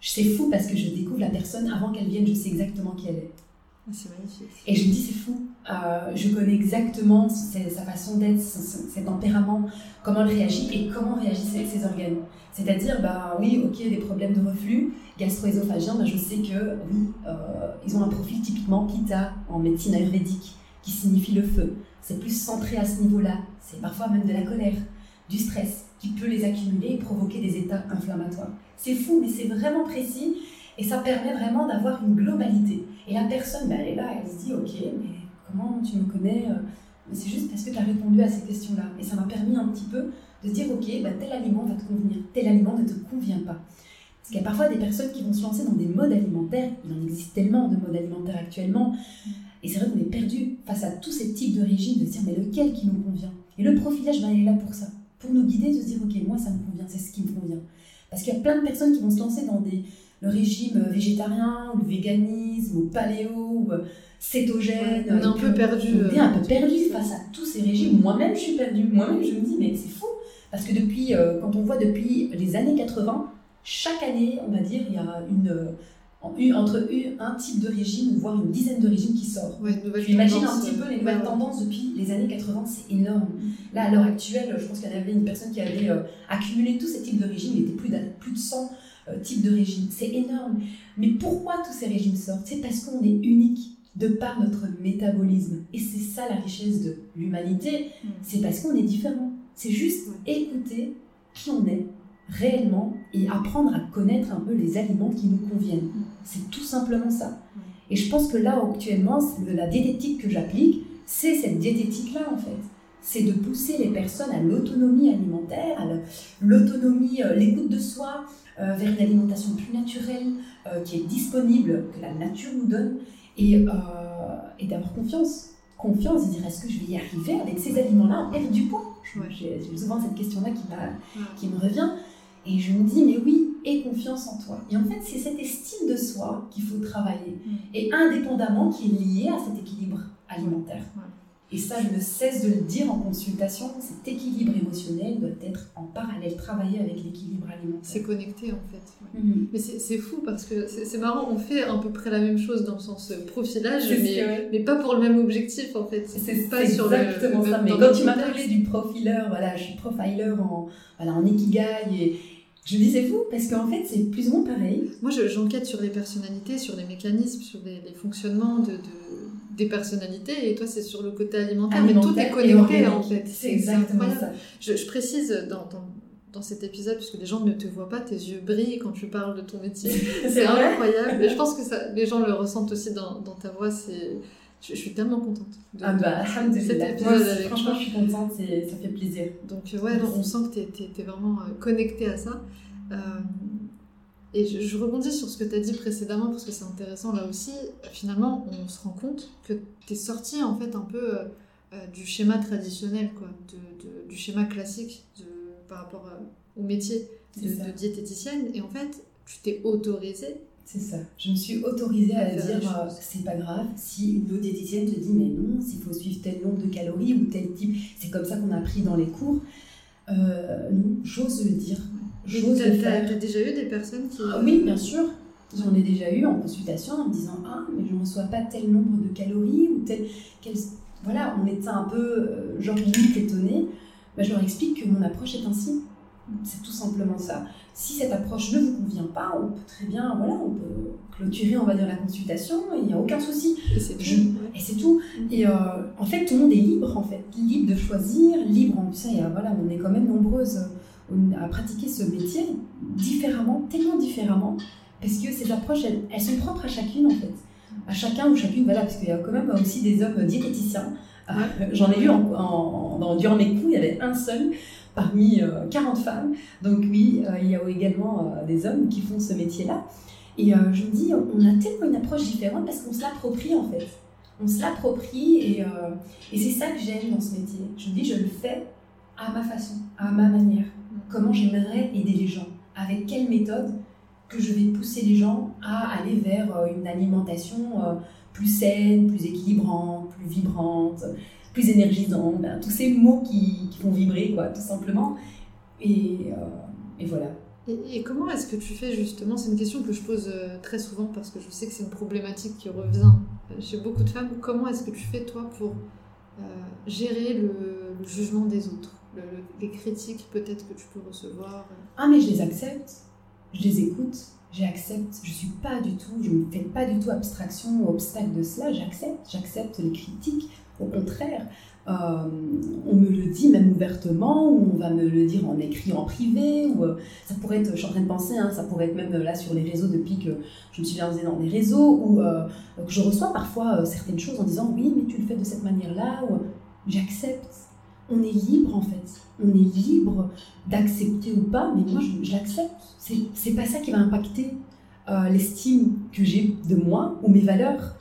c'est fou parce que je découvre la personne avant qu'elle vienne, je sais exactement qui elle est. Ah, c'est magnifique. Et je me dis, c'est fou. Euh, je connais exactement sa façon d'être, ses tempéraments, comment elle réagit et comment réagissent ses organes. C'est-à-dire, bah oui, ok, des problèmes de reflux gastro-œsophagien, bah, je sais que oui, euh, ils ont un profil typiquement Pitta en médecine ayurvédique signifie le feu. C'est plus centré à ce niveau-là. C'est parfois même de la colère, du stress, qui peut les accumuler et provoquer des états inflammatoires. C'est fou, mais c'est vraiment précis et ça permet vraiment d'avoir une globalité. Et la personne, ben, elle est là, elle se dit, ok, mais comment tu me connais euh, C'est juste parce que tu as répondu à ces questions-là. Et ça m'a permis un petit peu de dire, ok, ben, tel aliment va te convenir, tel aliment ne te convient pas. Parce qu'il y a parfois des personnes qui vont se lancer dans des modes alimentaires. Il en existe tellement de modes alimentaires actuellement. Et c'est vrai qu'on est perdu face à tous ces types de régimes, de se dire mais lequel qui nous convient? Et le profilage, ben, il est là pour ça, pour nous guider, de se dire ok, moi ça me convient, c'est ce qui me convient. Parce qu'il y a plein de personnes qui vont se lancer dans des, le régime végétarien, ou le véganisme, ou paléo, ou euh, cétogène. on est un peu perdu. On est un peu perdu face à tous ces régimes. Moi-même, je suis perdue. Moi-même, je me dis mais c'est fou. Parce que depuis, euh, quand on voit depuis les années 80, chaque année, on va dire, il y a une entre un type de régime, voire une dizaine de régimes qui sortent. Ouais, tu imagines un petit peu les nouvelles tendances depuis les années 80, c'est énorme. Là, à l'heure actuelle, je pense qu'il y avait une personne qui avait euh, accumulé tous ces types de régimes, il était plus, plus de 100 euh, types de régimes. C'est énorme. Mais pourquoi tous ces régimes sortent? C'est parce qu'on est unique de par notre métabolisme. Et c'est ça la richesse de l'humanité, mm. c'est parce qu'on est différent. C'est juste écouter qui on est, réellement et apprendre à connaître un peu les aliments qui nous conviennent. C'est tout simplement ça. Et je pense que là, actuellement, la diététique que j'applique, c'est cette diététique-là, en fait. C'est de pousser les personnes à l'autonomie alimentaire, à l'autonomie, euh, l'écoute de soi, euh, vers une alimentation plus naturelle, euh, qui est disponible, que la nature nous donne, et, et d'avoir confiance. Confiance, de dire est-ce que je vais y arriver avec ces aliments-là, perdre du poids J'ai souvent cette question-là qui, qui me revient. Et je me dis, mais oui, aie confiance en toi. Et en fait, c'est cette estime de soi qu'il faut travailler. Mm. Et indépendamment, qui est liée à cet équilibre alimentaire. Et ça, je ne cesse de le dire en consultation, cet équilibre émotionnel doit être en parallèle, travailler avec l'équilibre alimentaire. C'est connecté en fait. Mm-hmm. Mais c'est fou parce que c'est marrant, on fait à peu près la même chose dans le sens euh, profilage, mais, mais, pas pour le même objectif en fait. C'est pas sur exactement ça. Mais quand tu m'as parlé du profileur, voilà, je suis profiler en, voilà, en Ikigai et je me dis c'est fou parce qu'en fait c'est plus ou moins pareil. Moi j'enquête sur les personnalités, sur les mécanismes, sur les, fonctionnements de, des personnalités et toi c'est sur le côté alimentaire, mais tout est connecté en fait. C'est exactement ça. Je, précise dans, dans, cet épisode, puisque les gens ne te voient pas, tes yeux brillent quand tu parles de ton métier. c'est incroyable. Et je pense que ça, les gens le ressentent aussi dans, dans ta voix. C'est je, suis tellement contente de, ah bah, cet épisode avec Franchement, je suis contente, ça fait plaisir. Donc, ouais, on sent que tu es, vraiment euh, connectée à ça. Euh, Et je, rebondis sur ce que tu as dit précédemment parce que c'est intéressant là aussi. Finalement, on se rend compte que tu es sorti en fait un peu euh, du schéma traditionnel, quoi, de, du schéma classique de, par rapport au métier de, diététicienne. Et en fait, tu t'es autorisée c'est ça. Je me suis autorisée à, dire euh, c'est pas grave si une diététicienne te dit mais non, s'il faut suivre tel nombre de calories ou tel type, c'est comme ça qu'on a appris dans les cours. Euh, non, j'ose le dire. J'ose le faire. T'as déjà eu des personnes qui. Ah oui, bien sûr. J'en ai déjà eu en consultation en me disant ah mais je ne reçois pas tel nombre de calories ou tel. Voilà, on était un peu euh, genre limite étonné. Bah, je leur explique que mon approche est ainsi. C'est tout simplement ça si cette approche ne vous convient pas, on peut très bien, voilà, on peut clôturer, on va dire, la consultation, il n'y a aucun souci. Et c'est tout. Et c'est tout. Et euh, en fait, tout le monde est libre, en fait, libre de choisir, libre, en ça, voilà, on est quand même nombreuses euh, à pratiquer ce métier différemment, tellement différemment, parce que ces approches, elles, sont propres à chacune, en fait. À chacun ou chacune, voilà, parce qu'il y a quand même aussi des hommes diététiciens. J'en ai vu en, dans, durant mes cours, il y avait un seul parmi 40 euh, femmes. Donc oui, euh, il y a également euh, des hommes qui font ce métier-là. Et je me dis, on a tellement une approche différente parce qu'on se l'approprie en fait. On se l'approprie et, et c'est ça que j'aime dans ce métier. Je me dis, je le fais à ma façon, à ma manière. Comment j'aimerais aider les gens? Avec quelle méthode que je vais pousser les gens à aller vers une alimentation plus saine, plus équilibrante, plus vibrante, plus énergisant, ben, tous ces mots qui, qui, font vibrer, quoi, tout simplement. Et, euh, et voilà. Et, comment est-ce que tu fais justement? C'est une question que je pose euh, très souvent parce que je sais que c'est une problématique qui revient euh, chez beaucoup de femmes. Comment est-ce que tu fais toi pour gérer le, jugement des autres, les critiques peut-être que tu peux recevoir Ah mais je les accepte, je les écoute, j'accepte, je suis pas du tout, je ne fais pas du tout abstraction ou obstacle de cela, j'accepte, j'accepte les critiques, au contraire, euh, on me le dit même ouvertement, ou on va me le dire en écrit en privé, ou euh, ça pourrait être, je suis en train de penser, hein, ça pourrait être même là sur les réseaux depuis que je me suis lancée dans les réseaux, ou euh, que je reçois parfois certaines choses en disant oui, mais tu le fais de cette manière-là, ou j'accepte. On est libre en fait, on est libre d'accepter ou pas, mais moi je, l'accepte. C'est pas ça qui va impacter l'estime que j'ai de moi ou mes valeurs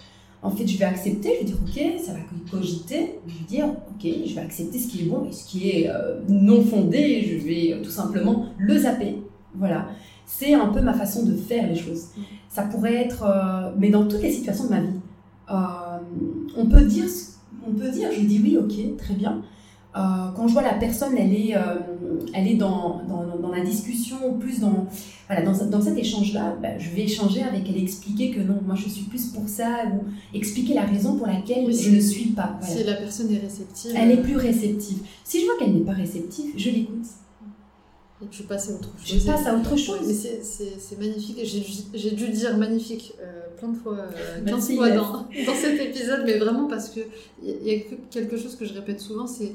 en fait, je vais accepter, je vais dire, ok, ça va cogiter, je vais dire, ok, je vais accepter ce qui est bon et ce qui est euh, non fondé, je vais euh, tout simplement le zapper. Voilà. C'est un peu ma façon de faire les choses. Ça pourrait être, euh, mais dans toutes les situations de ma vie, on peut dire, on peut dire, je dis oui, ok, très bien. Euh, quand je vois la personne, elle est, euh, elle est dans, dans, dans, la discussion, plus dans, voilà, dans, dans cet échange-là, bah, je vais échanger avec elle, expliquer que non, moi je suis plus pour ça, ou expliquer la raison pour laquelle je ne suis pas. Si la personne est réceptive. Elle est euh, plus réceptive. Si je vois qu'elle n'est pas réceptive, je l'écoute. Et tu passes à autre chose. Je passe à autre chose. Mais c'est magnifique. J'ai dû dire magnifique plein de fois, euh, 15 fois dans, dans, cet épisode, mais vraiment parce qu'il y, y a quelque chose que je répète souvent, c'est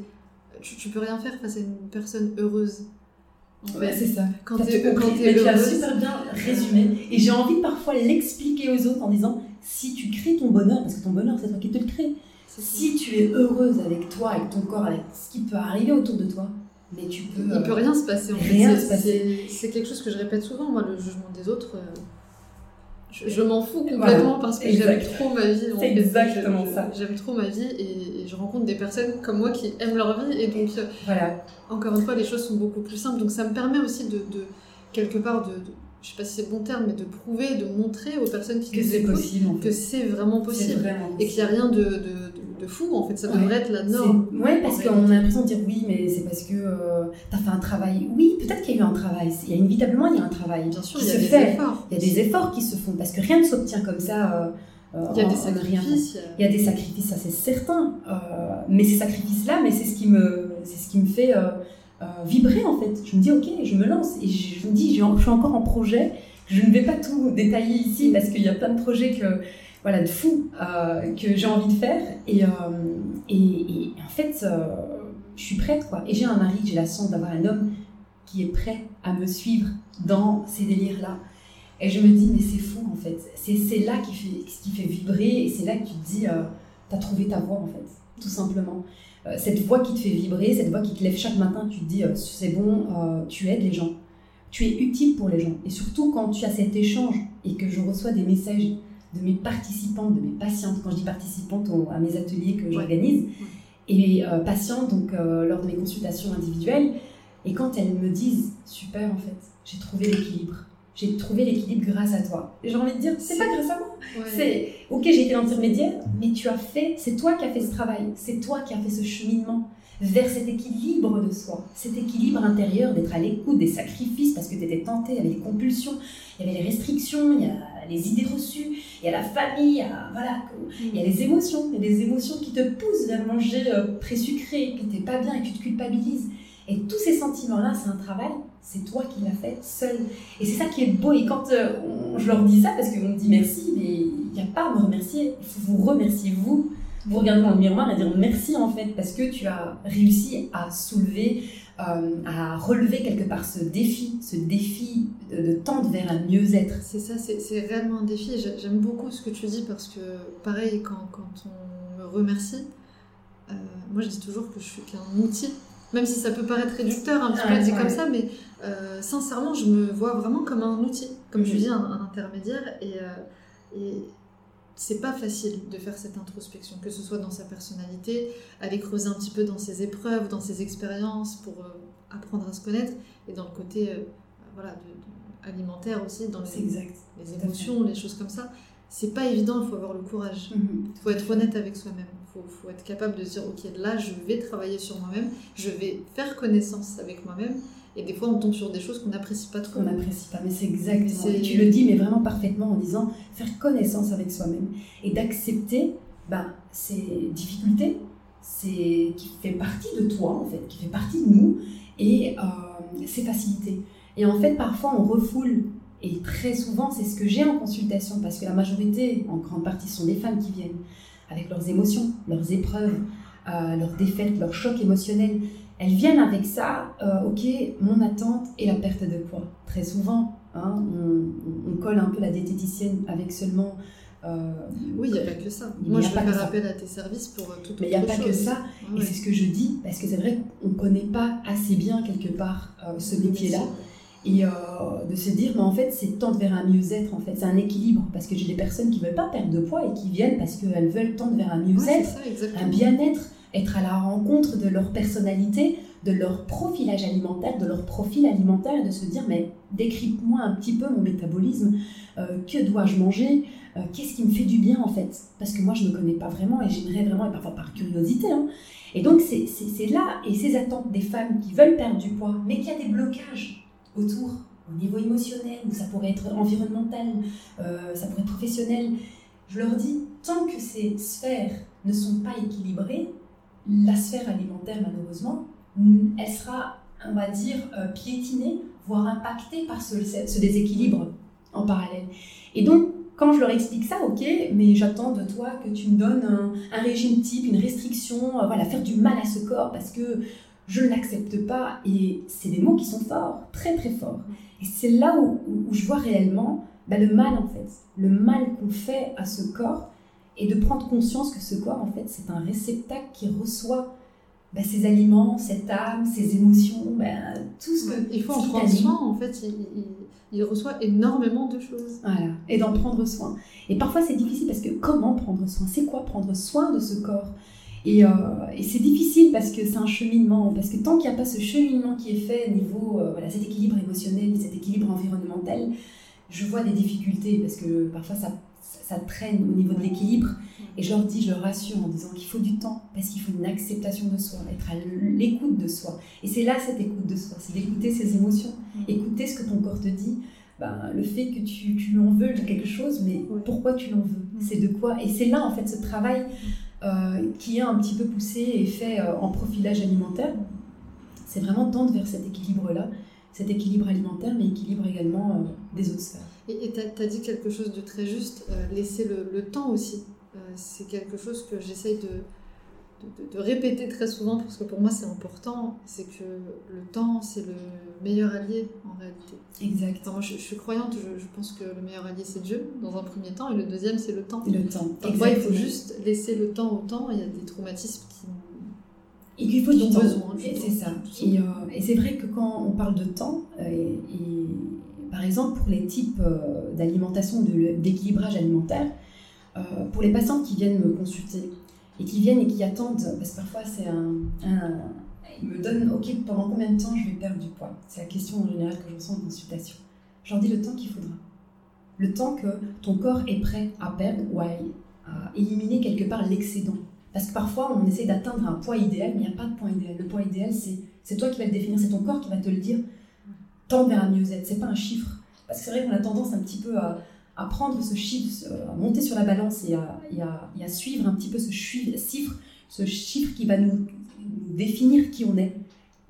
tu, tu peux rien faire face à une personne heureuse. Ouais, c'est ça. Quand tu es heureuse. Tu as super bien résumé. Et j'ai envie parfois l'expliquer aux autres en disant si tu crées ton bonheur, parce que ton bonheur, c'est toi qui te le crée. Si tu es heureuse avec toi, avec ton corps, avec ce qui peut arriver autour de toi, mais tu peux. Il peut rien se passer en rien C'est quelque chose que je répète souvent, moi, le jugement des autres. Euh, je, m'en fous complètement parce que j'aime trop ma vie. C'est exactement ça. J'aime trop ma vie et, je rencontre des personnes comme moi qui aiment leur vie et donc euh, voilà. encore une fois les choses sont beaucoup plus simples. Donc ça me permet aussi de, de quelque part de, je sais pas si c'est le bon terme, mais de prouver, de montrer aux personnes qui que c'est possible, que c'est vraiment possible, et qu'il n'y a rien de, de, de, fou en fait, ça devrait être la norme. Ouais, parce qu'on a l'impression de dire oui, mais c'est parce que euh, tu as fait un travail. Oui, peut-être qu'il y a eu un travail, il y a inévitablement il y a un travail. Bien sûr, il y a des fait. efforts. Il y a des efforts qui se font, parce que rien ne s'obtient comme ça. Euh, euh, il y a des sacrifices. Il y a des sacrifices, ça c'est certain. mais ces sacrifices-là, mais c'est ce qui me, c'est ce qui me fait vibrer en fait. Je me dis ok, je me lance et je, me dis, je suis encore en projet je ne vais pas tout détailler ici parce qu'il y a plein de projets que, voilà, de fous euh, que j'ai envie de faire. Et, euh, et, en fait, euh, je suis prête, quoi. Et j'ai un mari, j'ai la chance d'avoir un homme qui est prêt à me suivre dans ces délires-là. Et je me dis, mais c'est fou, en fait. C'est là qui fait, qui fait vibrer et c'est là que tu te dis, tu as trouvé ta voie, en fait, tout simplement. cette voix qui te fait vibrer, cette voix qui te lève chaque matin, tu te dis, c'est bon, tu aides les gens tu es utile pour les gens. Et surtout quand tu as cet échange et que je reçois des messages de mes participantes, de mes patientes, quand je dis participantes à mes ateliers que j'organise, et euh, patientes, donc euh, lors de mes consultations individuelles, et quand elles me disent, super en fait, j'ai trouvé l'équilibre. J'ai trouvé l'équilibre grâce à toi. J'ai envie de dire, c'est pas grâce à moi. C'est, ok, j'ai été l'intermédiaire, mais tu as fait, c'est toi qui as fait ce travail, c'est toi qui as fait ce cheminement vers cet équilibre de soi, cet équilibre intérieur, d'être à l'écoute des sacrifices parce que tu étais tenté, il y avait les compulsions, il y avait les restrictions, il y a les idées reçues, il y a la famille, il y a, voilà, il y a les émotions, il y a des émotions qui te poussent vers manger euh, sucré, que t'es pas bien et tu te culpabilises. Et tous ces sentiments-là, c'est un travail, c'est toi qui l'as fait seul. Et c'est ça qui est beau. Et quand euh, je leur dis ça, parce qu'on me dit merci, mais il n'y a pas à me remercier, il faut vous remercier vous vous regardez dans le miroir et dire merci en fait parce que tu as réussi à soulever, à relever quelque part ce défi, ce défi de, tendre vers un mieux-être. C'est ça, c'est réellement un défi. J'aime beaucoup ce que tu dis parce que pareil, quand, quand on me remercie, euh, moi je dis toujours que je suis qu'un outil. Même si ça peut paraître réducteur, un petit peu dit comme ça, mais euh, sincèrement, je me vois vraiment comme un outil, comme je dis, un, intermédiaire. Et, et c'est pas facile de faire cette introspection, que ce soit dans sa personnalité, aller creuser un petit peu dans ses épreuves, dans ses expériences pour euh, apprendre à se connaître, et dans le côté euh, voilà, alimentaire aussi, dans les, exact. les émotions, les choses comme ça. C'est pas évident, il faut avoir le courage. Il mhm. faut être honnête avec soi-même. Il faut, faut, être capable de dire, ok, là, je vais travailler sur moi-même, je vais faire connaissance avec moi-même, et des fois, on tombe sur des choses qu'on n'apprécie pas trop. On n'apprécie pas, mais c'est exactement. Et tu le dis, mais vraiment parfaitement en disant faire connaissance avec soi-même et d'accepter ben, ces difficultés, c'est qui fait partie de toi en fait, qui fait partie de nous et euh, ces facilités. Et en fait, parfois, on refoule. Et très souvent, c'est ce que j'ai en consultation, parce que la majorité, en grande partie, sont des femmes qui viennent avec leurs émotions, leurs épreuves, euh, leurs défaites, leurs chocs émotionnels elles viennent avec ça, euh, ok, mon attente et la perte de poids. Très souvent, hein, on, colle un peu la diététicienne avec seulement... Euh, oui, il n'y a pas que ça. Moi, je faire appel à tes services pour euh, tout Mais il n'y a pas que ça. et c'est ce que je dis, parce que c'est vrai qu'on ne connaît pas assez bien, quelque part, ce métier-là. Et de se dire, mais en fait, c'est tendre vers un mieux-être, en fait. C'est un équilibre, parce que j'ai des personnes qui ne veulent pas perdre de poids et qui viennent parce qu'elles veulent tendre vers un mieux-être, un bien-être être à la rencontre de leur personnalité, de leur profilage alimentaire, de leur profil alimentaire, de se dire mais décrypte-moi un petit peu mon métabolisme, euh, que dois-je manger, euh, qu'est-ce qui me fait du bien en fait, parce que moi je ne me connais pas vraiment et j'aimerais vraiment, et parfois par curiosité. Hein. Et donc c'est là, et ces attentes des femmes qui veulent perdre du poids, mais qui a des blocages autour, au niveau émotionnel, ou ça pourrait être environnemental, euh, ça pourrait être professionnel, je leur dis, tant que ces sphères ne sont pas équilibrées, la sphère alimentaire, malheureusement, elle sera, on va dire, euh, piétinée, voire impactée par ce, déséquilibre en parallèle. Et donc, quand je leur explique ça, ok, mais j'attends de toi que tu me donnes un, régime type, une restriction, euh, voilà, faire du mal à ce corps parce que je ne l'accepte pas. Et c'est des mots qui sont forts, très très forts. Et c'est là où, je vois réellement bah, le mal en fait, le mal qu'on fait à ce corps et de prendre conscience que ce corps, en fait, c'est un réceptacle qui reçoit bah, ces aliments, cette âme, ces émotions, bah, tout ce que. il faut en prendre soin, en fait, il, reçoit énormément de choses. Voilà, et d'en prendre soin. Et parfois, c'est difficile parce que comment prendre soin? C'est quoi prendre soin de ce corps? Et, euh, et c'est difficile parce que c'est un cheminement, parce que tant qu'il n'y a pas ce cheminement qui est fait au niveau, euh, voilà, cet équilibre émotionnel, cet équilibre environnemental, je vois des difficultés parce que parfois ça ça traîne au niveau de l'équilibre. Et je leur dis, je leur rassure en disant qu'il faut du temps, parce qu'il faut une acceptation de soi, être à l'écoute de soi. Et c'est là cette écoute de soi, c'est d'écouter ses émotions, mm. écouter ce que ton corps te dit. Ben, le fait que tu, tu en veux de quelque chose, mais pourquoi tu l'en veux? Mm. C'est de quoi? Et c'est là, en fait, ce travail euh, qui est un petit peu poussé et fait euh, en profilage alimentaire. C'est vraiment tendre vers cet équilibre-là, cet équilibre alimentaire, mais équilibre également euh, des autres sphères. Et tu as, dit quelque chose de très juste, euh, laisser le, temps aussi. Euh, c'est quelque chose que j'essaye de, de, répéter très souvent parce que pour moi c'est important. C'est que le temps, c'est le meilleur allié en réalité. Exact. moi je, suis croyante, je, pense que le meilleur allié c'est Dieu dans un premier temps et le deuxième c'est le temps. Le temps. Parfois il faut juste laisser le temps au temps. Il y a des traumatismes qui Et qu'il faut du temps. besoin. Et c'est ça. Et, euh, et c'est vrai que quand on parle de temps, euh, et par exemple pour les types euh, d'alimentation, d'équilibrage alimentaire, euh, pour les patientes qui viennent me consulter et qui viennent et qui attendent, parce que parfois c'est un, Ils me donnent, ok, pendant combien de temps je vais perdre du poids? C'est la question en général que je reçois en consultation. Je leur dis le temps qu'il faudra. Le temps que ton corps est prêt à perdre ou à, à éliminer quelque part l'excédent. Parce que parfois, on essaie d'atteindre un poids idéal, mais il n'y a pas de point idéal. Le point idéal, c'est toi qui vas le définir, c'est ton corps qui va te le dire. Tends vers un mieux-être, c'est pas un chiffre. Parce que c'est vrai qu'on a tendance un petit peu à, à prendre ce chiffre, à monter sur la balance et à, à- à suivre un petit peu ce chi- chiffre, ce chiffre qui va nous, nous définir qui on est.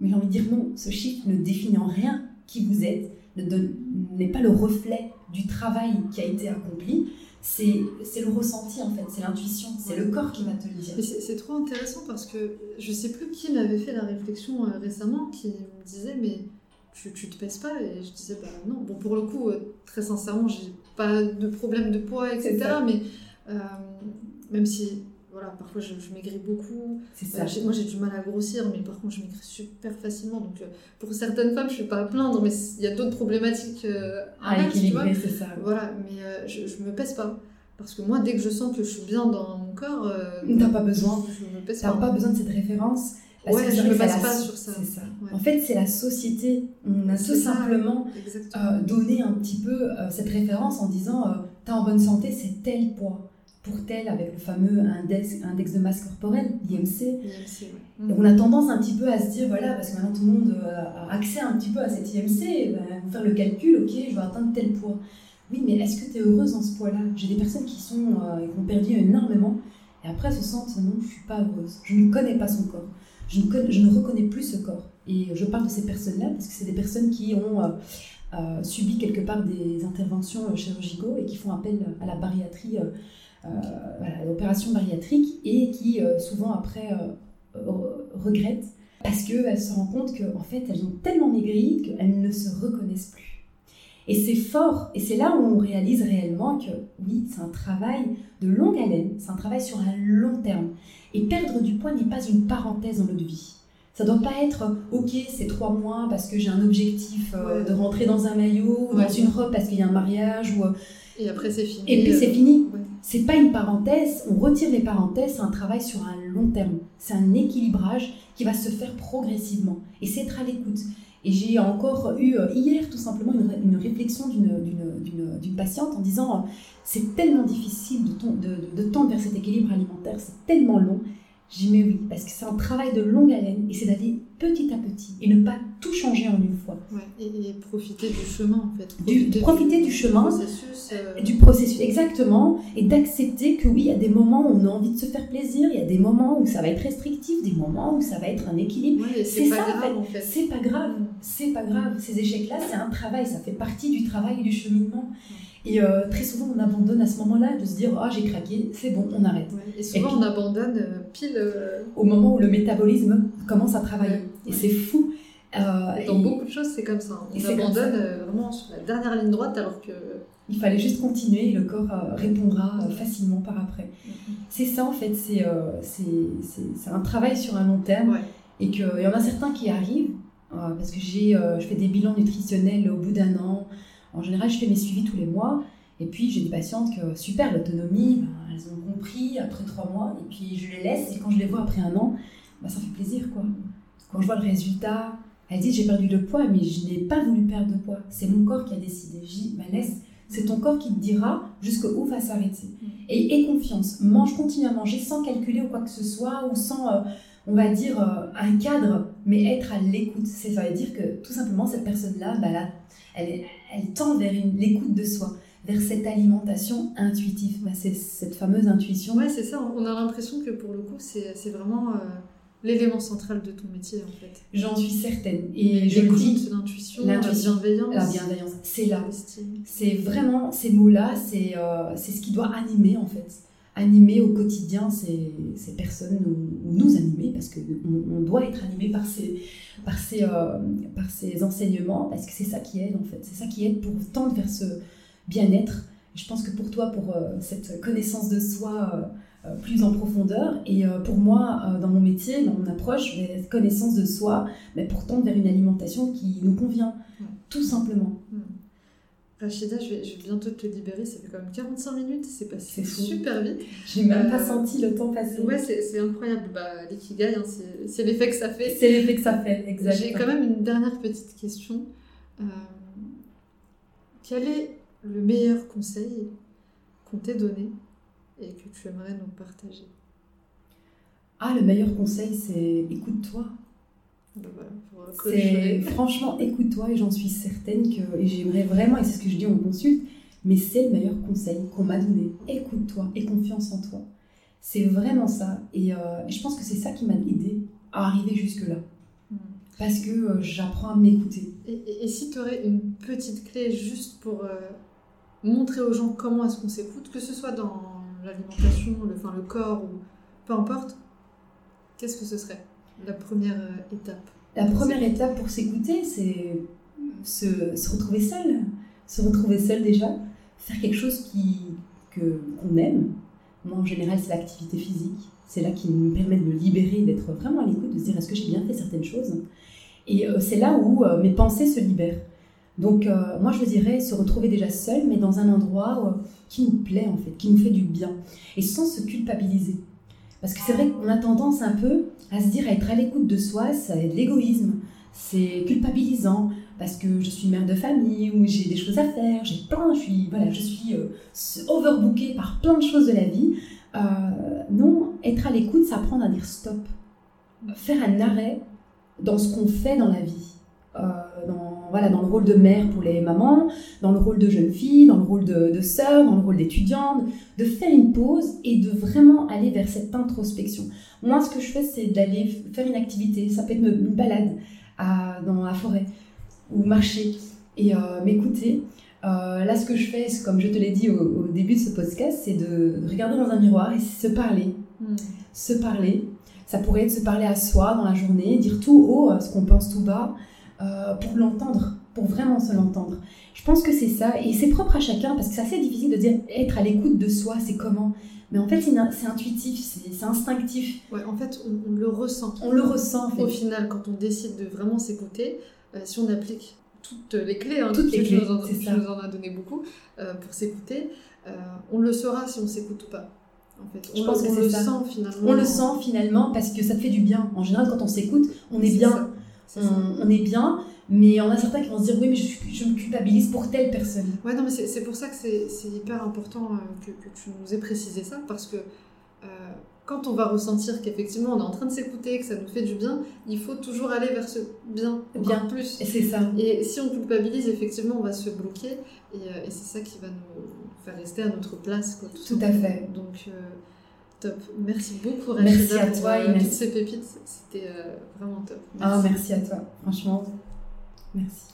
Mais j'ai envie de dire non, ce chiffre ne définit en rien qui vous êtes, n'est pas le reflet du travail qui a été accompli. C'est le ressenti en fait, c'est l'intuition, c'est le corps qui va te le dire. C'est trop intéressant parce que je sais plus qui m'avait fait la réflexion euh, récemment qui me disait mais tu, tu te pèses pas et je disais bah non bon pour le coup euh, très sincèrement j'ai pas de problème de poids etc mais euh, même si voilà parfois je, je maigris beaucoup C'est Euh, ça. moi j'ai du mal à grossir mais par contre je maigris super facilement donc euh, pour certaines femmes je suis pas à plaindre mais il y a d'autres problématiques À annexes, tu vois. ça. voilà mais je, je me pèse pas parce que moi dès que je sens que je suis bien dans mon corps T'as pas besoin. je me pèse T'as pas pas besoin de cette référence. Parce Ouais, que je vrai me base pas sur ça. C'est ça. Ouais. En fait, c'est la société. On a tout ça. simplement euh, donné un petit peu euh, cette référence en disant euh, t'es en bonne santé, c'est tel poids. Pour tel, avec le fameux index, index de masse corporelle, l'IMC. IMC, ouais. Et on a tendance un petit peu à se dire, voilà, parce que maintenant tout le monde euh, a accès un petit peu à cet IMC, ben, faire le calcul, ok, je vais atteindre tel poids. Oui, mais est-ce que tu es heureuse dans ce poids-là? J'ai des personnes qui, sont, qui ont perdu énormément et après se sentent, non, je suis pas heureuse, je ne connais pas son corps, je ne, reconnais plus ce corps. Et je parle de ces personnes-là parce que c'est des personnes qui ont euh, euh, subi quelque part des interventions euh, chirurgicaux et qui font appel à la bariatrie, à l'opération bariatrique et qui souvent après re- regrettent parce qu'elles se rendent compte qu'en fait elles ont tellement maigri qu'elles ne se reconnaissent plus. Et c'est fort, et c'est là où on réalise réellement que oui, c'est un travail de longue haleine, c'est un travail sur un long terme. Et perdre du poids n'est pas une parenthèse dans notre vie. Ça doit pas être ok, c'est trois mois parce que j'ai un objectif euh, de rentrer dans un maillot, ou Ouais. dans une robe parce qu'il y a un mariage, ou, Et après, c'est fini. et puis euh, c'est fini. ouais. C'est pas une parenthèse, on retire les parenthèses, c'est un travail sur un long terme. C'est un équilibrage qui va se faire progressivement. Et c'est être à l'écoute. Et j'ai encore eu euh, hier tout simplement une, ré- une réflexion d'une- patiente en disant euh, c'est tellement difficile de- de tendre vers cet équilibre alimentaire, c'est tellement long. J'ai dit mais oui, parce que c'est un travail de longue haleine et c'est d'aller petit à petit et ne pas tout changer en une fois. Ouais, et, et profiter du chemin, en fait. Du- profiter du chemin, processus. euh, du processus, exactement, et d'accepter que oui, il y a des moments où on a envie de se faire plaisir, il y a des moments où ça va être restrictif, des moments où ça va être un équilibre. ouais, C'est ça, grave, en fait. C'est pas grave, c'est pas grave. Ces échecs-là, c'est un travail, ça fait partie du travail et du cheminement. Et euh, très souvent, on abandonne à ce moment-là de se dire Ah, j'ai craqué, c'est bon, on arrête. Ouais, Et souvent, puis- on abandonne euh, pile euh, Au moment où le métabolisme commence à travailler. Ouais. Et c'est fou. Euh, dans et beaucoup de choses, c'est comme ça. On abandonne vraiment sur la dernière ligne droite alors que. Il fallait juste continuer et le corps répondra facilement par après. C'est ça en fait, c'est c'est- c'est- c'est un travail sur un long terme Ouais. et qu'il y en a certains qui arrivent parce que j'ai je fais des bilans nutritionnels au bout d'un an. En général, je fais mes suivis tous les mois et puis j'ai des patientes que super l'autonomie, ben, elles ont compris après trois mois et puis je les laisse et quand je les vois après un an, ben, ça fait plaisir quoi. Quand je vois le résultat, elles disent j'ai perdu de poids mais je n'ai pas voulu perdre de poids, c'est mon corps qui a décidé. Je dis ben, laisse, c'est ton corps qui te dira jusqu'où va s'arrêter. Et aie confiance, mange, continue à manger sans calculer ou quoi que ce soit, ou sans, euh, on va dire, euh, un cadre, mais être à l'écoute. C'est- Ça veut dire que tout simplement, cette personne-là, bah, là, elle, est- elle tend vers l'écoute de soi, vers cette alimentation intuitive. Bah, c'est cette fameuse intuition. Ouais, c'est ça. On a l'impression que pour le coup, c'est vraiment euh, l'élément central de ton métier, en fait. J'en suis certaine. Et je le L'écoute, dis, l'intuition, la bienveillance. la bienveillance, c'est là. C'est vraiment ces mots-là, c'est euh, c'est ce qui doit animer en fait. Animer au quotidien ces, ces personnes ou, ou nous animer parce qu'on on doit être animé par ces, par, ces, euh, par ces enseignements parce que c'est ça qui aide en fait. C'est ça qui aide pour tendre vers ce bien-être. Je pense que pour toi, pour euh, cette connaissance de soi plus en profondeur. Et pour moi, dans mon métier, dans mon approche, j'ai connaissance de soi, mais pourtant vers une alimentation qui nous convient, tout simplement. Rachida, je vais, bientôt te libérer, ça fait quand même 45 minutes, c'est passé super vite. J'ai même pas senti le temps passer. Ouais, c'est incroyable. Bah, L'ikigai, hein, c'est l'effet que ça fait. C'est l'effet que ça fait, exactement. J'ai quand même une dernière petite question. Euh, quel est le meilleur conseil qu'on t'ait donné et que tu aimerais nous partager? Ah, le meilleur conseil, c'est écoute-toi. Ah bah c'est franchement, écoute-toi et j'en suis certaine que, et j'aimerais vraiment, et c'est ce que je dis en consulte, mais c'est le meilleur conseil qu'on m'a donné. Écoute-toi et confiance en toi. C'est vraiment ça. Et, euh, je pense que c'est ça qui m'a aidé à arriver jusque-là. Hmm. Parce que euh, j'apprends à m'écouter. Et, si tu aurais une petite clé juste pour euh, montrer aux gens comment est-ce qu'on s'écoute, que ce soit dans l'alimentation, le, enfin, le corps ou peu importe, qu'est-ce que ce serait? La première étape La première étape pour s'écouter, c'est se, retrouver seul. Se retrouver seul déjà, faire quelque chose que, qu'on aime. Moi, en général, c'est l'activité physique. C'est là qui me permet de me libérer, d'être vraiment à l'écoute, de se dire est-ce que j'ai bien fait certaines choses? Et euh, c'est là où euh, mes pensées se libèrent. Donc, euh, moi, je dirais se retrouver déjà seul, mais dans un endroit qui nous plaît, en fait, qui nous fait du bien, et sans se culpabiliser. Parce que c'est vrai qu'on a tendance un peu à se dire, à être à l'écoute de soi, c'est de l'égoïsme, c'est culpabilisant, parce que je suis mère de famille, ou j'ai des choses à faire, j'ai plein, je suis, voilà, je suis euh, overbookée par plein de choses de la vie. Euh, non, être à l'écoute, c'est apprendre à dire stop. Faire un arrêt dans ce qu'on fait dans la vie. Euh, voilà, dans le rôle de mère pour les mamans, dans le rôle de jeune fille, dans le rôle de, de sœur, dans le rôle d'étudiante, de faire une pause et de vraiment aller vers cette introspection. Moi, ce que je fais, c'est d'aller faire une activité. Ça peut être une balade à, dans la forêt ou marcher et euh, m'écouter. Euh, là, ce que je fais, comme je te l'ai dit au, début de ce podcast, c'est de regarder dans un miroir et se parler. Hmm. Se parler. Ça pourrait être se parler à soi dans la journée, dire tout haut ce qu'on pense tout bas, euh, pour l'entendre, pour vraiment se l'entendre. Je pense que c'est ça, et c'est propre à chacun, parce que c'est assez difficile de dire être à l'écoute de soi, c'est comment. Mais en fait, c'est intuitif, c'est instinctif. Ouais, en fait, on, le ressent. On le ressent, Au final, quand on décide de vraiment s'écouter, euh, si on applique toutes les clés, hein, toutes, les clés, nous en, nous en a donné beaucoup euh, pour s'écouter, on le saura si on s'écoute ou pas. En fait. On, je pense on le sent finalement. On le sent finalement parce que ça te fait du bien. En général, quand on s'écoute, on est, bien on, est bien, mais en a certains qui vont se dire oui, mais je, me culpabilise pour telle personne. Ouais, non, mais c'est pour ça que c'est hyper important euh, que, tu nous aies précisé ça, parce que euh, quand on va ressentir qu'effectivement on est en train de s'écouter, que ça nous fait du bien, il faut toujours aller vers ce bien, bien plus. Et c'est ça. Et si on culpabilise, effectivement, on va se bloquer, et, euh, c'est ça qui va nous faire rester à notre place. Quoi, tout, à fait. Donc. Top. Merci beaucoup, Rachida, merci à toi, pour toutes ces pépites. C'était vraiment top. Ah, merci. Ah, merci à toi. Franchement, merci.